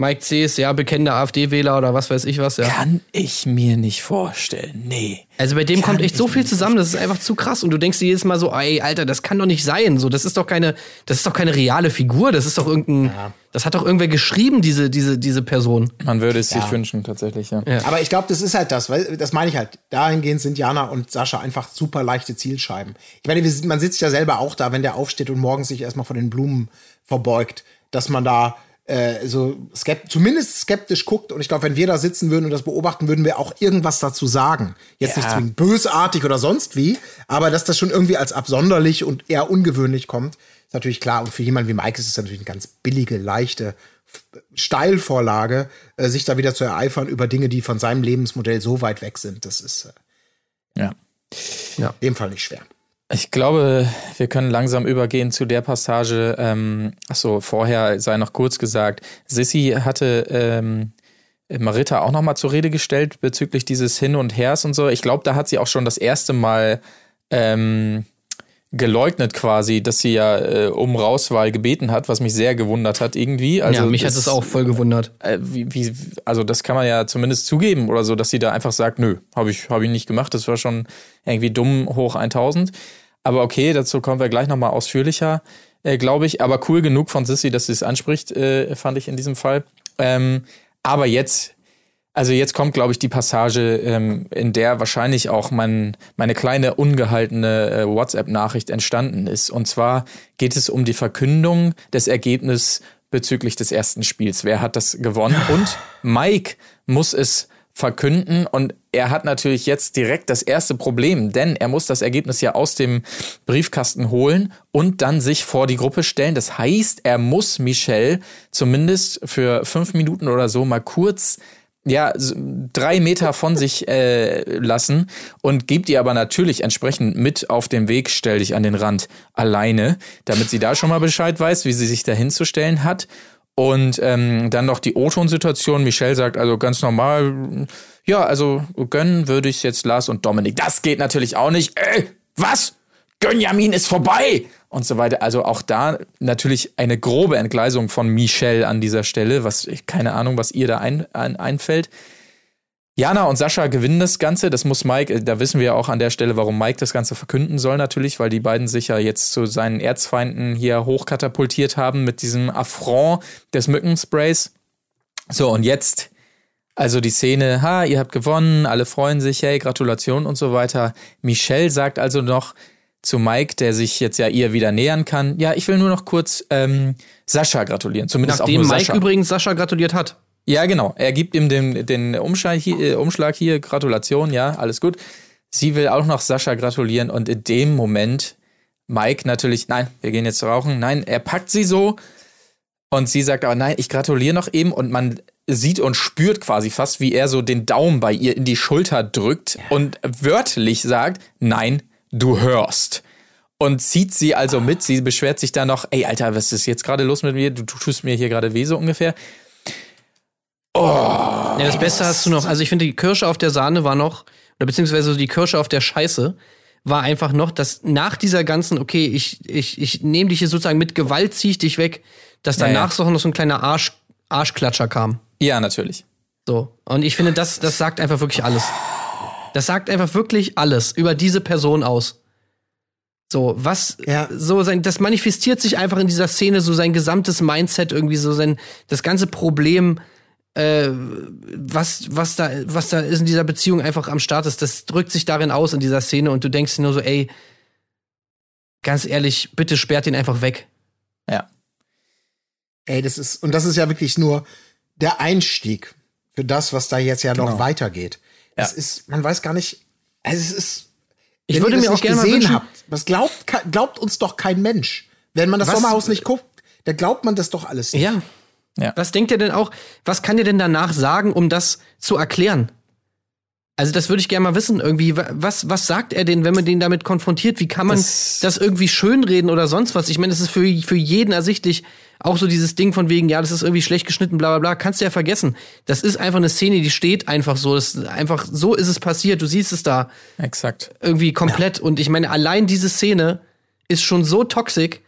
Mike C. ist ja bekennender AfD-Wähler oder was weiß ich was, ja. Kann ich mir nicht vorstellen. Nee. Also bei dem kommt echt so viel zusammen, das ist einfach zu krass. Und du denkst dir jedes Mal so, ey, Alter, das kann doch nicht sein. So, das ist doch keine, das ist doch keine reale Figur. Das ist doch irgendein, ja. das hat doch irgendwer geschrieben, diese, diese, diese Person. Man würde es ja. sich wünschen, tatsächlich, ja. ja. Aber ich glaube, das ist halt das, weil, das meine ich halt. Dahingehend sind Jana und Sascha einfach super leichte Zielscheiben. Ich meine, man sitzt ja selber auch da, wenn der aufsteht und morgens sich erstmal vor den Blumen verbeugt, dass man da, äh, so skept zumindest skeptisch guckt. Und ich glaube, wenn wir da sitzen würden und das beobachten, würden wir auch irgendwas dazu sagen. Jetzt ja. nicht zwingend bösartig oder sonst wie, aber dass das schon irgendwie als absonderlich und eher ungewöhnlich kommt, ist natürlich klar. Und für jemanden wie Mike ist es natürlich eine ganz billige, leichte Steilvorlage, äh, sich da wieder zu ereifern über Dinge, die von seinem Lebensmodell so weit weg sind. Das ist äh, ja. ja. in dem Fall nicht schwer. Ich glaube, wir können langsam übergehen zu der Passage. Ähm, achso, vorher sei noch kurz gesagt, Sissy hatte ähm, Marita auch nochmal zur Rede gestellt bezüglich dieses Hin und Hers und so. Ich glaube, da hat sie auch schon das erste Mal ähm, geleugnet quasi, dass sie ja äh, um Rauswahl gebeten hat, was mich sehr gewundert hat irgendwie. Also ja, mich das, hat es auch voll gewundert. Äh, wie, wie, also das kann man ja zumindest zugeben oder so, dass sie da einfach sagt, nö, habe ich, hab ich nicht gemacht. Das war schon irgendwie dumm hoch 1000. Aber okay, dazu kommen wir gleich nochmal ausführlicher, äh, glaube ich. Aber cool genug von Sissy, dass sie es anspricht, äh, fand ich in diesem Fall. Ähm, aber jetzt also jetzt kommt, glaube ich, die Passage, ähm, in der wahrscheinlich auch mein, meine kleine ungehaltene äh, WhatsApp-Nachricht entstanden ist. Und zwar geht es um die Verkündung des Ergebnisses bezüglich des ersten Spiels. Wer hat das gewonnen? Und Mike muss es verkünden und er hat natürlich jetzt direkt das erste Problem, denn er muss das Ergebnis ja aus dem Briefkasten holen und dann sich vor die Gruppe stellen. Das heißt, er muss Michelle zumindest für fünf Minuten oder so mal kurz ja, drei Meter von sich äh, lassen und gibt ihr aber natürlich entsprechend mit auf den Weg, stell dich an den Rand alleine, damit sie da schon mal Bescheid weiß, wie sie sich da hinzustellen hat. Und ähm, dann noch die O-Ton-Situation. Michelle sagt also ganz normal, ja, also gönnen würde ich jetzt Lars und Dominik. Das geht natürlich auch nicht. Äh, was? Gönjamin ist vorbei! Und so weiter. Also auch da natürlich eine grobe Entgleisung von Michelle an dieser Stelle, was keine Ahnung, was ihr da ein, ein, einfällt. Jana und Sascha gewinnen das Ganze. Das muss Mike, da wissen wir auch an der Stelle, warum Mike das Ganze verkünden soll, natürlich, weil die beiden sich ja jetzt zu seinen Erzfeinden hier hochkatapultiert haben mit diesem Affront des Mückensprays. So, und jetzt Also die Szene, ha, ihr habt gewonnen, alle freuen sich, hey, Gratulation und so weiter. Michelle sagt also noch zu Mike, der sich jetzt ja ihr wieder nähern kann, ja, ich will nur noch kurz ähm, Sascha gratulieren. Zumindest Nachdem auch nur Mike Sascha. übrigens Sascha gratuliert hat. Ja, genau. Er gibt ihm den, den Umschlag, hier, äh, Umschlag hier, Gratulation, ja, alles gut. Sie will auch noch Sascha gratulieren und in dem Moment Mike natürlich, nein, wir gehen jetzt rauchen. Nein, er packt sie so und sie sagt aber, nein, ich gratuliere noch eben und man sieht und spürt quasi fast, wie er so den Daumen bei ihr in die Schulter drückt und wörtlich sagt, nein, du hörst. Und zieht sie also mit. Sie beschwert sich da noch, ey, Alter, was ist jetzt gerade los mit mir? Du tust mir hier gerade weh, so ungefähr. Ja, das Beste hast du noch. Also ich finde, die Kirsche auf der Sahne war noch, oder beziehungsweise die Kirsche auf der Scheiße war einfach noch, dass nach dieser ganzen, okay, ich, ich, ich nehme dich hier sozusagen mit Gewalt, zieh ich dich weg, dass danach ja. so noch so ein kleiner Arsch, Arschklatscher kam. Ja, natürlich. So. Und ich finde, das, das sagt einfach wirklich alles. Das sagt einfach wirklich alles über diese Person aus. So, was, Ja. so sein, das manifestiert sich einfach in dieser Szene, so sein gesamtes Mindset, irgendwie so sein, das ganze Problem, äh, was, was da, was da ist in dieser Beziehung einfach am Start ist, das drückt sich darin aus in dieser Szene und du denkst dir nur so, ey, ganz ehrlich, bitte sperrt ihn einfach weg. Ja. Ey, das ist, und das ist ja wirklich nur der Einstieg für das, was da jetzt ja noch Genau. weitergeht. Das ist, man weiß gar nicht, also es ist, Ich würde mir auch gerne mal gesehen wünschen, habt, das glaubt, glaubt uns doch kein Mensch. Wenn man das Was- Sommerhaus nicht guckt, dann glaubt man das doch alles nicht. Ja. Ja. Was denkt ihr denn auch, was kann ihr denn danach sagen, um das zu erklären? Also das würde ich gerne mal wissen, irgendwie, wa- was, was sagt er denn, wenn man den damit konfrontiert? Wie kann man das, Das- irgendwie schönreden oder sonst was? Ich meine, es ist für, für jeden ersichtlich auch so dieses Ding von wegen, ja, das ist irgendwie schlecht geschnitten, bla bla bla, kannst du ja vergessen. Das ist einfach eine Szene, die steht einfach so. Das ist einfach, so ist es passiert, du siehst es da Exakt. irgendwie komplett. Und ich meine, allein diese Szene ist schon so toxisch,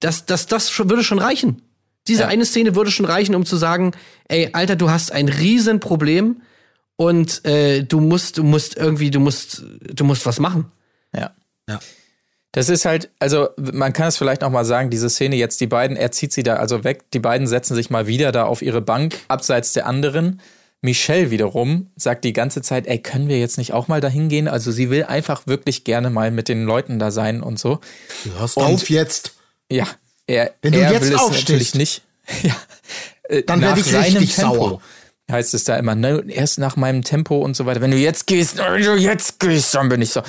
dass, dass das schon, würde schon reichen. Diese Ja. eine Szene würde schon reichen, um zu sagen, ey, Alter, du hast ein Riesenproblem und äh, du musst, du musst irgendwie, du musst, du musst was machen. Ja. Ja. Das ist halt, also man kann es vielleicht noch mal sagen, diese Szene jetzt, die beiden, er zieht sie da also weg, die beiden setzen sich mal wieder da auf ihre Bank, abseits der anderen. Michelle wiederum sagt die ganze Zeit, ey, können wir jetzt nicht auch mal dahin gehen? Also sie will einfach wirklich gerne mal mit den Leuten da sein und so. Hörst Und- auf jetzt. Ja, er, Wenn du er jetzt will es natürlich nicht. ja. Äh, Dann werd nach ich richtig Tempo sauer. Heißt es da immer, ne, erst nach meinem Tempo und so weiter. Wenn du jetzt gehst, wenn du jetzt gehst, dann bin ich so.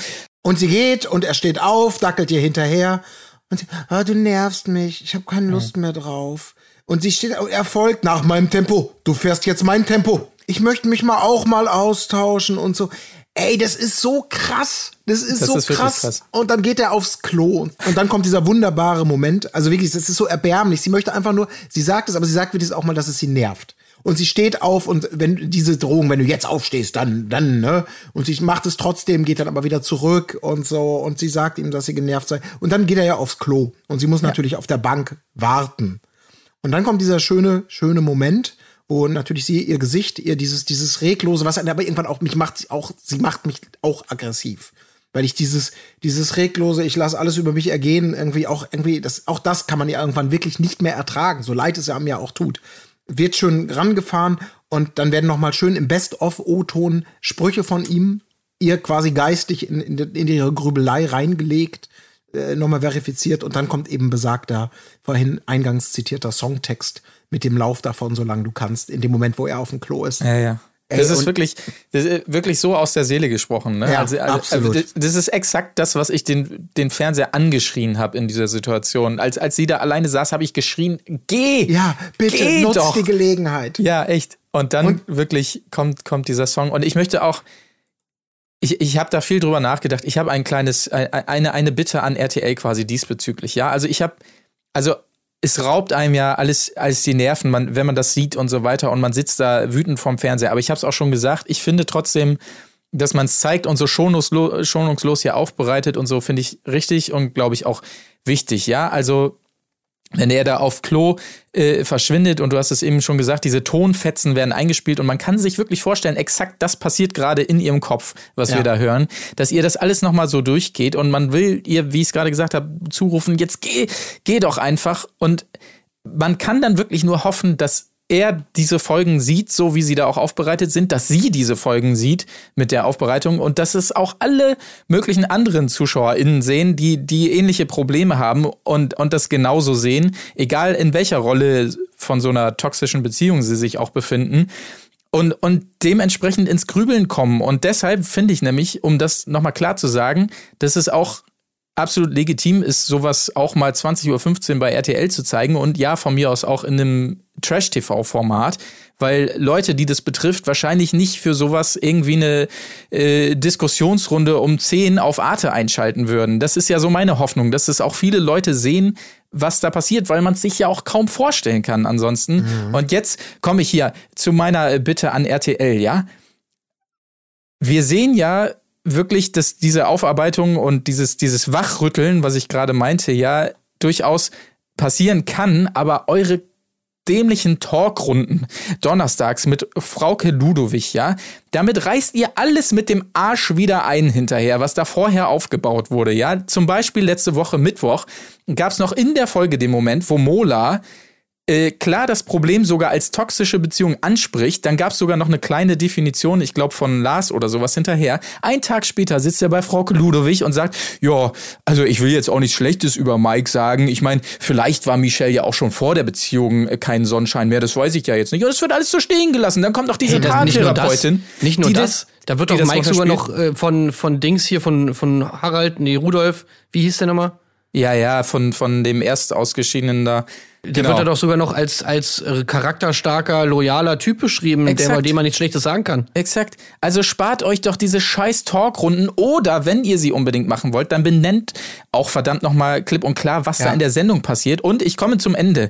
Und sie geht und er steht auf, dackelt ihr hinterher und sie, ah, du nervst mich, ich habe keine Lust mehr drauf. Und sie steht und er folgt nach meinem Tempo. Du fährst jetzt mein Tempo. Ich möchte mich mal auch mal austauschen und so. Ey, das ist so krass. Das ist Das so ist krass. krass. Und dann geht er aufs Klo und, und dann kommt dieser wunderbare Moment. Also wirklich, das ist so erbärmlich. Sie möchte einfach nur, sie sagt es, aber sie sagt wirklich auch mal, dass es sie nervt. Und sie steht auf und wenn diese Drohung, wenn du jetzt aufstehst, dann, dann, ne? Und sie macht es trotzdem, geht dann aber wieder zurück und so. Und sie sagt ihm, dass sie genervt sei. Und dann geht er ja aufs Klo. Und sie muss natürlich auf der Bank warten. Und dann kommt dieser schöne, schöne Moment, wo natürlich sie ihr Gesicht, ihr dieses, dieses reglose, was aber irgendwann auch mich macht, auch, sie macht mich auch aggressiv. Weil ich dieses, dieses reglose, ich lasse alles über mich ergehen, irgendwie auch, irgendwie, das, auch das kann man ja irgendwann wirklich nicht mehr ertragen, so leid es ja ja auch tut. Wird schön rangefahren und dann werden noch mal schön im Best-of-O-Ton Sprüche von ihm, ihr quasi geistig in, in, in ihre Grübelei reingelegt äh, nochmal verifiziert und dann kommt eben besagter, vorhin eingangs zitierter Songtext mit dem Lauf davon, solange du kannst, in dem Moment, wo er auf dem Klo ist. Ja, ja. Ey, Das ist wirklich, das ist wirklich so aus der Seele gesprochen. Ne? Ja, also, also, absolut. das- Das ist exakt das, was ich den, den Fernseher angeschrien habe in dieser Situation. Als, als sie da alleine saß, habe ich geschrien, geh! Ja, bitte, geh nutzt doch! die Gelegenheit. Ja, echt. Und dann Und- wirklich kommt, kommt dieser Song. Und ich möchte auch, ich, ich habe da viel drüber nachgedacht. Ich habe ein kleines, eine, eine Bitte an RTL quasi diesbezüglich. Ja, also ich habe, also es raubt einem ja alles, alles die Nerven, man, wenn man das sieht und so weiter und man sitzt da wütend vorm Fernseher. Aber ich habe es auch schon gesagt, ich finde trotzdem, dass man es zeigt und so schonungslos, schonungslos hier aufbereitet und so finde ich richtig und glaube ich auch wichtig. Ja, also wenn er da auf Klo äh, verschwindet und du hast es eben schon gesagt, diese Tonfetzen werden eingespielt und man kann sich wirklich vorstellen, exakt das passiert gerade in ihrem Kopf, was Ja. wir da hören, dass ihr das alles nochmal so durchgeht und man will ihr, wie ich es gerade gesagt habe, zurufen, jetzt geh, geh doch einfach und man kann dann wirklich nur hoffen, dass er diese Folgen sieht, so wie sie da auch aufbereitet sind, dass sie diese Folgen sieht mit der Aufbereitung und dass es auch alle möglichen anderen ZuschauerInnen sehen, die, die ähnliche Probleme haben und, und das genauso sehen, egal in welcher Rolle von so einer toxischen Beziehung sie sich auch befinden und, und dementsprechend ins Grübeln kommen. Und deshalb finde ich nämlich, um das nochmal klar zu sagen, dass es auch absolut legitim ist, sowas auch mal 20.15 Uhr bei RTL zu zeigen und ja, von mir aus auch in einem Trash-TV-Format, weil Leute, die das betrifft, wahrscheinlich nicht für sowas irgendwie eine äh, Diskussionsrunde um 10 auf Arte einschalten würden. Das ist ja so meine Hoffnung, dass es auch viele Leute sehen, was da passiert, weil man es sich ja auch kaum vorstellen kann ansonsten. Mhm. Und jetzt komme ich hier zu meiner Bitte an RTL, ja. Wir sehen ja wirklich, dass diese Aufarbeitung und dieses, dieses Wachrütteln, was ich gerade meinte, ja, durchaus passieren kann, aber eure dämlichen Talkrunden donnerstags mit Frauke Ludowig, ja, damit reißt ihr alles mit dem Arsch wieder ein hinterher, was da vorher aufgebaut wurde, ja. Zum Beispiel letzte Woche Mittwoch gab es noch in der Folge den Moment, wo Mola äh, klar das Problem sogar als toxische Beziehung anspricht, dann gab es sogar noch eine kleine Definition, ich glaube von Lars oder sowas hinterher. Ein Tag später sitzt er bei Frau Ludowig und sagt, ja, also ich will jetzt auch nichts Schlechtes über Mike sagen. Ich meine, vielleicht war Michelle ja auch schon vor der Beziehung äh, kein Sonnenschein mehr, das weiß ich ja jetzt nicht. Und es wird alles so stehen gelassen. Dann kommt noch diese hey, Paartherapeutin. Nicht nur das, nicht nur das da wird doch Mike sogar noch äh, von, von Dings hier, von, von Harald, nee, Rudolf, wie hieß der nochmal? Ja, ja, von, von dem erst ausgeschiedenen da. Der genau. wird da doch sogar noch als, als charakterstarker, loyaler Typ beschrieben, der, dem man nichts Schlechtes sagen kann. Exakt. Also spart euch doch diese scheiß Talkrunden oder wenn ihr sie unbedingt machen wollt, dann benennt auch verdammt nochmal klipp und klar, was ja. da in der Sendung passiert. Und ich komme zum Ende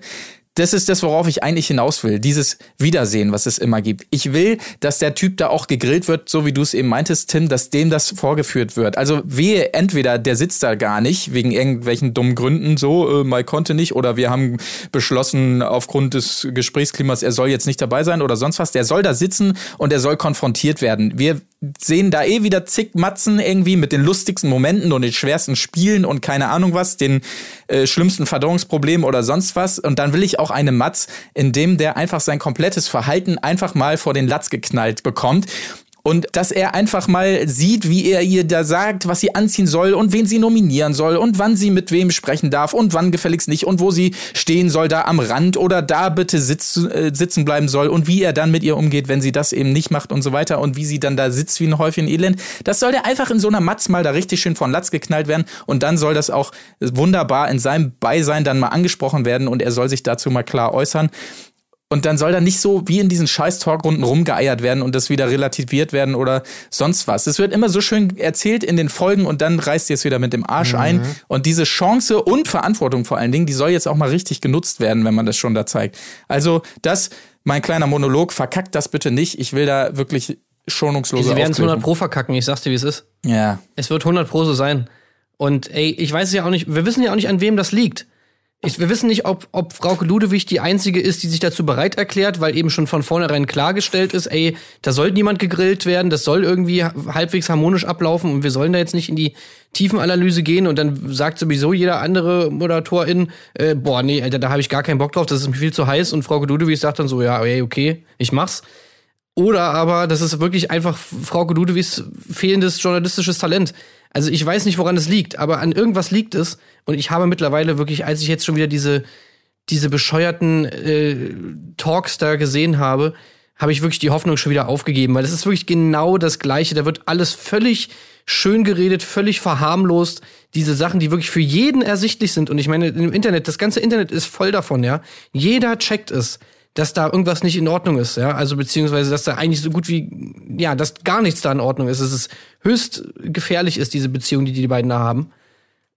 das ist das, worauf ich eigentlich hinaus will. Dieses Wiedersehen, was es immer gibt. Ich will, dass der Typ da auch gegrillt wird, so wie du es eben meintest, Tim, dass dem das vorgeführt wird. Also wehe, entweder der sitzt da gar nicht, wegen irgendwelchen dummen Gründen, so, äh, Mike konnte nicht, oder wir haben beschlossen, aufgrund des Gesprächsklimas, er soll jetzt nicht dabei sein oder sonst was. Der soll da sitzen und er soll konfrontiert werden. Wir sehen da eh wieder zig Matzen irgendwie mit den lustigsten Momenten und den schwersten Spielen und keine Ahnung was, den äh, schlimmsten Verdauungsproblemen oder sonst was. Und dann will ich auch eine Matz, in dem der einfach sein komplettes Verhalten einfach mal vor den Latz geknallt bekommt. Und dass er einfach mal sieht, wie er ihr da sagt, was sie anziehen soll und wen sie nominieren soll und wann sie mit wem sprechen darf und wann gefälligst nicht und wo sie stehen soll, da am Rand oder da bitte sitz, äh, sitzen bleiben soll und wie er dann mit ihr umgeht, wenn sie das eben nicht macht und so weiter und wie sie dann da sitzt wie ein Häufchen Elend. Das soll der einfach in so einer Matz mal da richtig schön von Latz geknallt werden und dann soll das auch wunderbar in seinem Beisein dann mal angesprochen werden und er soll sich dazu mal klar äußern. Und dann soll da nicht so wie in diesen scheiß Talkrunden rumgeeiert werden und das wieder relativiert werden oder sonst was. Es wird immer so schön erzählt in den Folgen und dann reißt ihr es wieder mit dem Arsch mhm. ein. Und diese Chance und Verantwortung vor allen Dingen, die soll jetzt auch mal richtig genutzt werden, wenn man das schon da zeigt. Also das, mein kleiner Monolog, verkackt das bitte nicht. Ich will da wirklich schonungslos Sie werden es 100 Pro verkacken, ich sag's dir, wie es ist. Ja. Es wird 100 Pro so sein. Und ey, ich weiß ja auch nicht, wir wissen ja auch nicht, an wem das liegt. Ich, wir wissen nicht, ob, ob Frau Ludewig die einzige ist, die sich dazu bereit erklärt, weil eben schon von vornherein klargestellt ist, ey, da soll niemand gegrillt werden, das soll irgendwie halbwegs harmonisch ablaufen und wir sollen da jetzt nicht in die Tiefenanalyse gehen und dann sagt sowieso jeder andere Moderatorin, äh, boah, nee, Alter, da habe ich gar keinen Bock drauf, das ist mir viel zu heiß und Frau Ludewig sagt dann so, ja, ey, okay, ich mach's. Oder aber das ist wirklich einfach Frau Ludewigs fehlendes journalistisches Talent. Also ich weiß nicht, woran es liegt, aber an irgendwas liegt es. Und ich habe mittlerweile wirklich, als ich jetzt schon wieder diese, diese bescheuerten äh, Talks da gesehen habe, habe ich wirklich die Hoffnung schon wieder aufgegeben, weil es ist wirklich genau das Gleiche. Da wird alles völlig schön geredet, völlig verharmlost. Diese Sachen, die wirklich für jeden ersichtlich sind. Und ich meine, im Internet, das ganze Internet ist voll davon, ja. Jeder checkt es dass da irgendwas nicht in Ordnung ist, ja, also beziehungsweise, dass da eigentlich so gut wie, ja, dass gar nichts da in Ordnung ist, dass es höchst gefährlich ist, diese Beziehung, die die beiden da haben.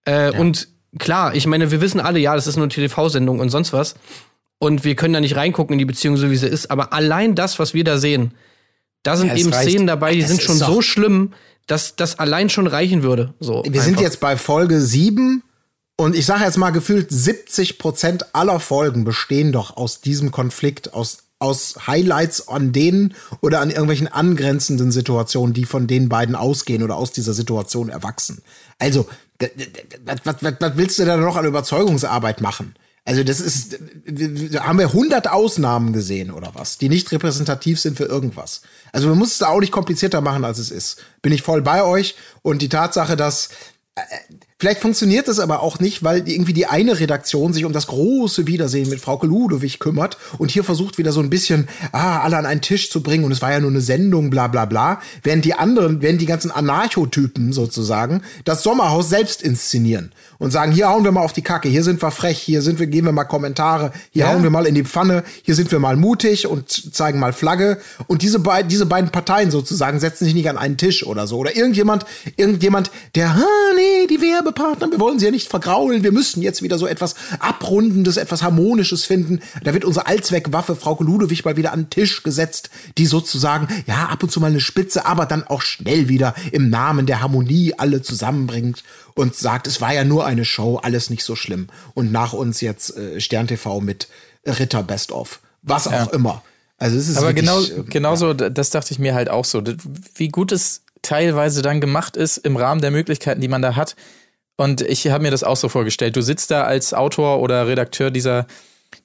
Äh, ja. Und klar, ich meine, wir wissen alle, ja, das ist nur eine TV-Sendung und sonst was. Und wir können da nicht reingucken in die Beziehung, so wie sie ist. Aber allein das, was wir da sehen, da sind ja, eben reicht. Szenen dabei, die das sind schon so schlimm, dass das allein schon reichen würde. So wir einfach. sind jetzt bei Folge 7 und ich sage jetzt mal gefühlt 70 Prozent aller Folgen bestehen doch aus diesem Konflikt, aus aus Highlights an denen oder an irgendwelchen angrenzenden Situationen, die von den beiden ausgehen oder aus dieser Situation erwachsen. Also, was, was, was willst du da noch an Überzeugungsarbeit machen? Also das ist, da haben wir hundert Ausnahmen gesehen oder was, die nicht repräsentativ sind für irgendwas. Also man muss es da auch nicht komplizierter machen, als es ist. Bin ich voll bei euch. Und die Tatsache, dass äh, Vielleicht funktioniert das aber auch nicht, weil irgendwie die eine Redaktion sich um das große Wiedersehen mit Frau Ludowig kümmert und hier versucht wieder so ein bisschen, ah, alle an einen Tisch zu bringen und es war ja nur eine Sendung, bla bla bla, während die anderen, während die ganzen Anarchotypen sozusagen das Sommerhaus selbst inszenieren und sagen, hier hauen wir mal auf die Kacke, hier sind wir frech, hier sind wir, geben wir mal Kommentare, hier ja. hauen wir mal in die Pfanne, hier sind wir mal mutig und zeigen mal Flagge und diese, be diese beiden Parteien sozusagen setzen sich nicht an einen Tisch oder so oder irgendjemand, irgendjemand, der, ah, nee, die Werbe Werbepartner, wir wollen sie ja nicht vergraulen, wir müssen jetzt wieder so etwas Abrundendes, etwas Harmonisches finden. Da wird unsere Allzweckwaffe, Frau Ludewig, mal wieder an den Tisch gesetzt, die sozusagen, ja, ab und zu mal eine Spitze, aber dann auch schnell wieder im Namen der Harmonie alle zusammenbringt und sagt, es war ja nur eine Show, alles nicht so schlimm. Und nach uns jetzt äh, Stern TV mit Ritter Best of. Was auch ja. immer. Also es ist Aber genau, äh, genauso, ja. das dachte ich mir halt auch so. Wie gut es teilweise dann gemacht ist im Rahmen der Möglichkeiten, die man da hat, und ich habe mir das auch so vorgestellt. Du sitzt da als Autor oder Redakteur dieser,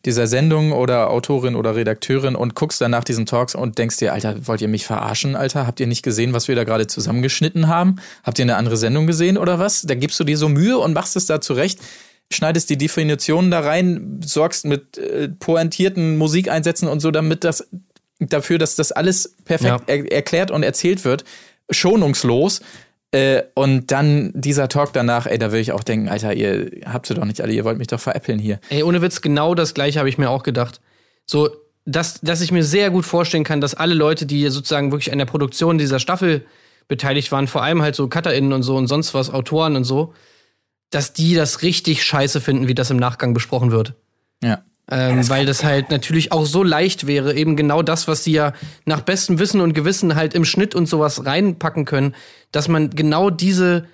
dieser Sendung oder Autorin oder Redakteurin und guckst dann nach diesen Talks und denkst dir, Alter, wollt ihr mich verarschen, Alter? Habt ihr nicht gesehen, was wir da gerade zusammengeschnitten haben? Habt ihr eine andere Sendung gesehen oder was? Da gibst du dir so Mühe und machst es da zurecht, schneidest die Definitionen da rein, sorgst mit äh, pointierten Musikeinsätzen und so, damit das dafür, dass das alles perfekt ja. er erklärt und erzählt wird, schonungslos äh, und dann dieser Talk danach, ey, da würde ich auch denken, Alter, ihr habt sie doch nicht alle, ihr wollt mich doch veräppeln hier. Ey, ohne Witz, genau das gleiche habe ich mir auch gedacht. So, dass, dass ich mir sehr gut vorstellen kann, dass alle Leute, die sozusagen wirklich an der Produktion dieser Staffel beteiligt waren, vor allem halt so CutterInnen und so und sonst was, Autoren und so, dass die das richtig scheiße finden, wie das im Nachgang besprochen wird. Ja. Ähm, ja, weil das halt natürlich auch so leicht wäre, eben genau das, was sie ja nach bestem Wissen und Gewissen halt im Schnitt und sowas reinpacken können, dass man genau diese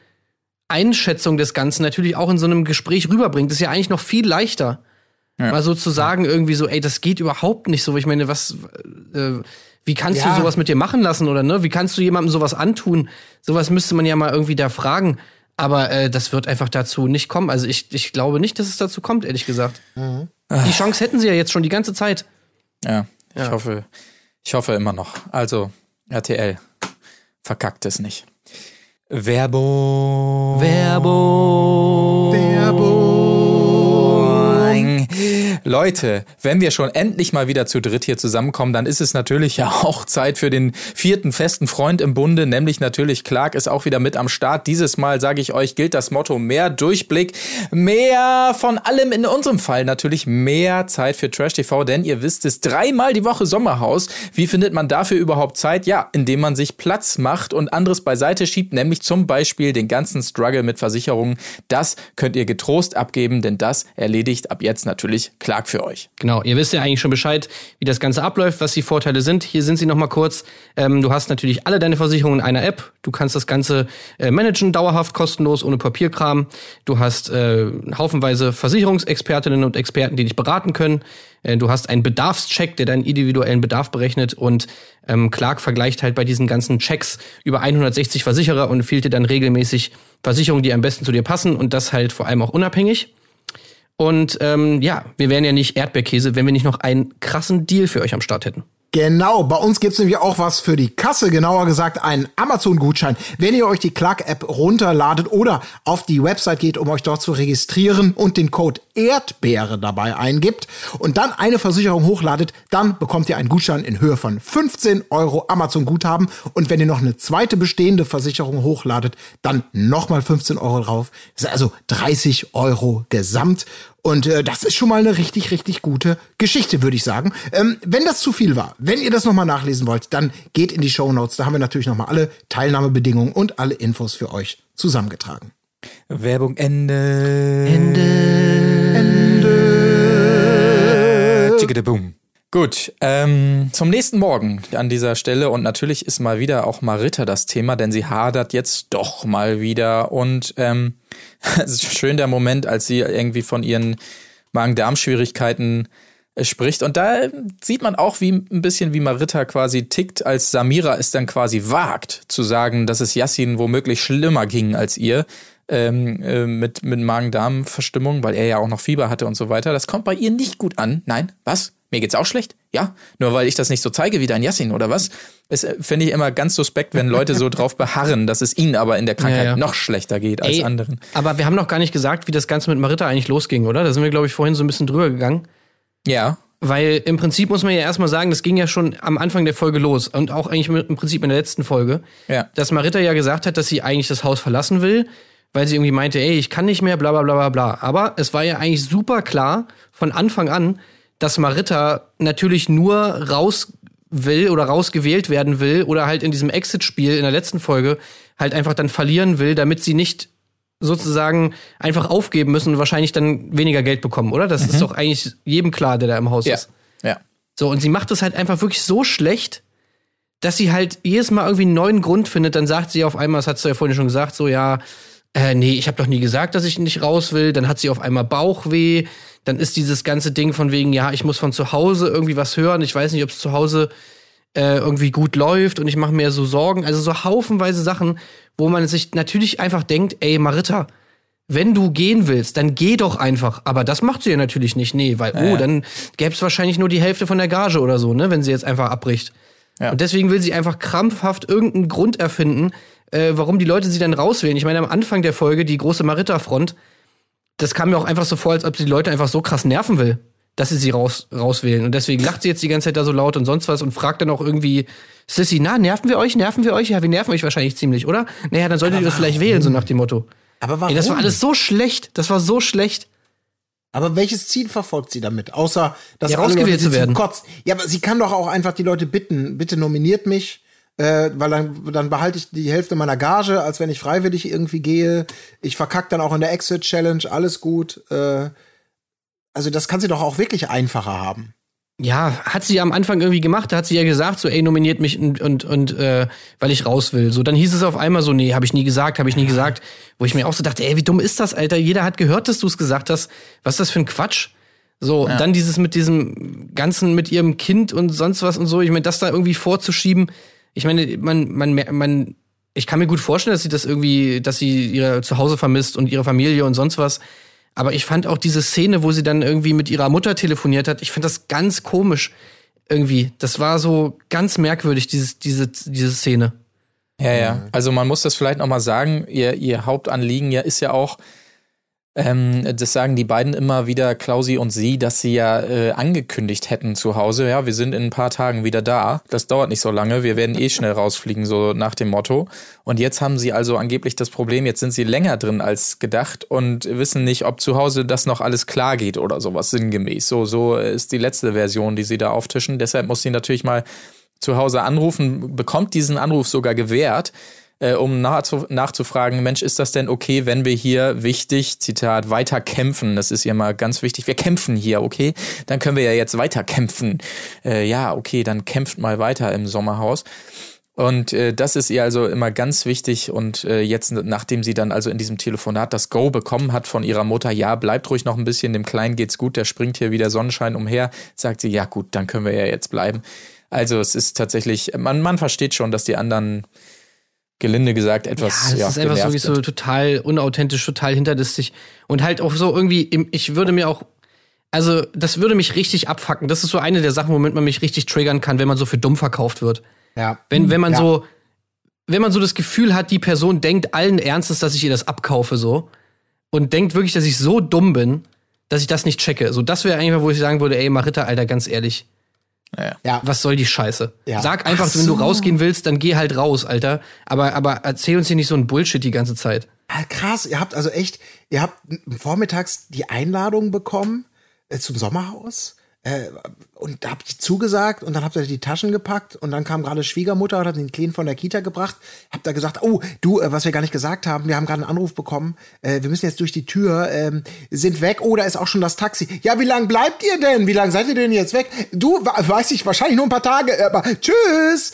Einschätzung des Ganzen natürlich auch in so einem Gespräch rüberbringt. Das ist ja eigentlich noch viel leichter. Ja. Mal so zu sagen, irgendwie so, ey, das geht überhaupt nicht so. Ich meine, was, äh, wie kannst ja. du sowas mit dir machen lassen oder ne? Wie kannst du jemandem sowas antun? Sowas müsste man ja mal irgendwie da fragen. Aber äh, das wird einfach dazu nicht kommen. Also ich, ich glaube nicht, dass es dazu kommt, ehrlich gesagt. Mhm. Die Chance hätten sie ja jetzt schon die ganze Zeit. Ja, ich ja. hoffe, ich hoffe immer noch. Also, RTL, verkackt es nicht. Werbung. Werbung. Werbung. Leute, wenn wir schon endlich mal wieder zu dritt hier zusammenkommen, dann ist es natürlich ja auch Zeit für den vierten festen Freund im Bunde, nämlich natürlich Clark ist auch wieder mit am Start. Dieses Mal, sage ich euch, gilt das Motto mehr Durchblick, mehr von allem, in unserem Fall natürlich mehr Zeit für Trash TV, denn ihr wisst es, dreimal die Woche Sommerhaus. Wie findet man dafür überhaupt Zeit? Ja, indem man sich Platz macht und anderes beiseite schiebt, nämlich zum Beispiel den ganzen Struggle mit Versicherungen. Das könnt ihr getrost abgeben, denn das erledigt ab jetzt natürlich Clark Tag für euch. Genau, ihr wisst ja eigentlich schon Bescheid, wie das Ganze abläuft, was die Vorteile sind. Hier sind sie nochmal kurz. Ähm, du hast natürlich alle deine Versicherungen in einer App. Du kannst das Ganze äh, managen, dauerhaft, kostenlos, ohne Papierkram. Du hast äh, haufenweise Versicherungsexpertinnen und Experten, die dich beraten können. Äh, du hast einen Bedarfscheck, der deinen individuellen Bedarf berechnet und ähm, Clark vergleicht halt bei diesen ganzen Checks über 160 Versicherer und empfiehlt dir dann regelmäßig Versicherungen, die am besten zu dir passen und das halt vor allem auch unabhängig. Und ähm, ja, wir wären ja nicht Erdbeerkäse, wenn wir nicht noch einen krassen Deal für euch am Start hätten. Genau, bei uns gibt's nämlich auch was für die Kasse, genauer gesagt einen Amazon-Gutschein. Wenn ihr euch die Clark-App runterladet oder auf die Website geht, um euch dort zu registrieren und den Code Erdbeere dabei eingibt und dann eine Versicherung hochladet, dann bekommt ihr einen Gutschein in Höhe von 15 Euro Amazon-Guthaben und wenn ihr noch eine zweite bestehende Versicherung hochladet, dann nochmal 15 Euro drauf. Also 30 Euro gesamt und äh, das ist schon mal eine richtig, richtig gute Geschichte, würde ich sagen. Ähm, wenn das zu viel war, wenn ihr das nochmal nachlesen wollt, dann geht in die Show Notes. Da haben wir natürlich nochmal alle Teilnahmebedingungen und alle Infos für euch zusammengetragen. Werbung Ende. Ende. Ende. Chickade boom. Gut, ähm, zum nächsten Morgen an dieser Stelle und natürlich ist mal wieder auch Marita das Thema, denn sie hadert jetzt doch mal wieder und ähm, es ist schön der Moment, als sie irgendwie von ihren Magen-Darm-Schwierigkeiten äh, spricht und da sieht man auch wie ein bisschen wie Marita quasi tickt, als Samira es dann quasi wagt zu sagen, dass es Yassin womöglich schlimmer ging als ihr ähm, äh, mit, mit Magen-Darm-Verstimmung, weil er ja auch noch Fieber hatte und so weiter. Das kommt bei ihr nicht gut an. Nein, was? Mir geht's auch schlecht? Ja? Nur weil ich das nicht so zeige wie dein Yassin oder was? Es äh, finde ich immer ganz suspekt, wenn Leute so drauf beharren, dass es ihnen aber in der Krankheit Ja, ja. noch schlechter geht als Ey, anderen. Aber wir haben noch gar nicht gesagt, wie das Ganze mit Marita eigentlich losging, oder? Da sind wir, glaube ich, vorhin so ein bisschen drüber gegangen. Ja. Weil im Prinzip muss man ja erstmal sagen, das ging ja schon am Anfang der Folge los und auch eigentlich im Prinzip in der letzten Folge, Ja. dass Marita ja gesagt hat, dass sie eigentlich das Haus verlassen will, weil sie irgendwie meinte, ey, ich kann nicht mehr, bla bla bla bla bla. Aber es war ja eigentlich super klar von Anfang an, dass Marita natürlich nur raus will oder rausgewählt werden will oder halt in diesem Exit-Spiel in der letzten Folge halt einfach dann verlieren will, damit sie nicht sozusagen einfach aufgeben müssen und wahrscheinlich dann weniger Geld bekommen, oder? Das ist doch eigentlich jedem klar, der da im Haus Ja. ist. Ja. So, und sie macht es halt einfach wirklich so schlecht, dass sie halt jedes Mal irgendwie einen neuen Grund findet. Dann sagt sie auf einmal, das hat sie ja vorhin schon gesagt, so, ja, äh, nee, ich habe doch nie gesagt, dass ich nicht raus will. Dann hat sie auf einmal Bauchweh. Dann ist dieses ganze Ding von wegen, ja, ich muss von zu Hause irgendwie was hören. Ich weiß nicht, ob es zu Hause äh, irgendwie gut läuft und ich mache mir so Sorgen. Also so haufenweise Sachen, wo man sich natürlich einfach denkt, ey, Marita, wenn du gehen willst, dann geh doch einfach. Aber das macht sie ja natürlich nicht. Nee, weil, oh, dann gäbe es wahrscheinlich nur die Hälfte von der Gage oder so, ne, wenn sie jetzt einfach abbricht. Ja. Und deswegen will sie einfach krampfhaft irgendeinen Grund erfinden, äh, warum die Leute sie dann rauswählen. Ich meine, am Anfang der Folge, die große Marita-Front, das kam mir auch einfach so vor, als ob sie die Leute einfach so krass nerven will, dass sie sie raus, rauswählen. Und deswegen lacht sie jetzt die ganze Zeit da so laut und sonst was und fragt dann auch irgendwie, Sissy, na, nerven wir euch? Nerven wir euch? Ja, wir nerven euch wahrscheinlich ziemlich, oder? Naja, dann solltet ihr das vielleicht wählen, so nach dem Motto. Aber warum? Ey, das war alles so schlecht. Das war so schlecht. Aber welches Ziel verfolgt sie damit? Außer, dass Ja, alle rausgewählt Leute sie zu werden. Kotzt. Ja, aber sie kann doch auch einfach die Leute bitten, bitte nominiert mich, äh, weil dann, dann behalte ich die Hälfte meiner Gage, als wenn ich freiwillig irgendwie gehe. Ich verkack dann auch in der Exit Challenge, alles gut. Äh, also das kann sie doch auch wirklich einfacher haben. Ja, hat sie am Anfang irgendwie gemacht, da hat sie ja gesagt, so, ey, nominiert mich und, und, und äh, weil ich raus will. So, dann hieß es auf einmal so, nee, habe ich nie gesagt, habe ich nie gesagt. Wo ich mir auch so dachte, ey, wie dumm ist das, Alter? Jeder hat gehört, dass du es gesagt hast. Was ist das für ein Quatsch? So, dann dieses mit diesem Ganzen, mit ihrem Kind und sonst was und so, ich meine, das da irgendwie vorzuschieben. Ich meine, man, man, man, ich kann mir gut vorstellen, dass sie das irgendwie, dass sie ihre Zuhause vermisst und ihre Familie und sonst was. Aber ich fand auch diese Szene, wo sie dann irgendwie mit ihrer Mutter telefoniert hat, ich fand das ganz komisch irgendwie. Das war so ganz merkwürdig, dieses, diese, diese Szene. Ja, ja. Also man muss das vielleicht noch mal sagen, ihr, ihr Hauptanliegen ja ist ja auch, ähm, das sagen die beiden immer wieder, Klausi und sie, dass sie ja äh, angekündigt hätten zu Hause, ja, wir sind in ein paar Tagen wieder da. Das dauert nicht so lange, wir werden eh schnell rausfliegen, so nach dem Motto. Und jetzt haben sie also angeblich das Problem, jetzt sind sie länger drin als gedacht und wissen nicht, ob zu Hause das noch alles klar geht oder sowas sinngemäß. So, so ist die letzte Version, die sie da auftischen. Deshalb muss sie natürlich mal zu Hause anrufen, bekommt diesen Anruf sogar gewährt, äh, um nachzu nachzufragen, Mensch, ist das denn okay, wenn wir hier wichtig, Zitat, weiter kämpfen? Das ist ihr mal ganz wichtig. Wir kämpfen hier, okay? Dann können wir ja jetzt weiter kämpfen. Äh, ja, okay, dann kämpft mal weiter im Sommerhaus. Und äh, das ist ihr also immer ganz wichtig. Und äh, jetzt, nachdem sie dann also in diesem Telefonat das Go bekommen hat von ihrer Mutter, ja, bleibt ruhig noch ein bisschen, dem Kleinen geht's gut, der springt hier wieder Sonnenschein umher, sagt sie, ja gut, dann können wir ja jetzt bleiben. Also es ist tatsächlich, man, man versteht schon, dass die anderen gelinde gesagt etwas Ja, das ja, ist einfach so, genervt wie so total unauthentisch, total hinterlistig. Und halt auch so irgendwie, im, ich würde mir auch, also das würde mich richtig abfacken. Das ist so eine der Sachen, womit man mich richtig triggern kann, wenn man so für dumm verkauft wird. Ja. Wenn, wenn man Ja. so, wenn man so das Gefühl hat, die Person denkt allen Ernstes, dass ich ihr das abkaufe, so. Und denkt wirklich, dass ich so dumm bin, dass ich das nicht checke. So, das wäre eigentlich, wo ich sagen würde, ey, Marita, Alter, ganz ehrlich, Ja. was soll die Scheiße? Ja. Sag einfach, Ach wenn du so. rausgehen willst, dann geh halt raus, Alter. Aber, aber erzähl uns hier nicht so ein Bullshit die ganze Zeit. Ah, krass, ihr habt also echt, ihr habt vormittags die Einladung bekommen äh, zum Sommerhaus äh, und da habt ihr zugesagt und dann habt ihr die Taschen gepackt und dann kam gerade Schwiegermutter und hat den Kleinen von der Kita gebracht. Habt da gesagt, oh, du, äh, was wir gar nicht gesagt haben, wir haben gerade einen Anruf bekommen, äh, wir müssen jetzt durch die Tür, ähm, sind weg, oh, da ist auch schon das Taxi. Ja, wie lange bleibt ihr denn? Wie lange seid ihr denn jetzt weg? Du, weiß ich, wahrscheinlich nur ein paar Tage, aber tschüss.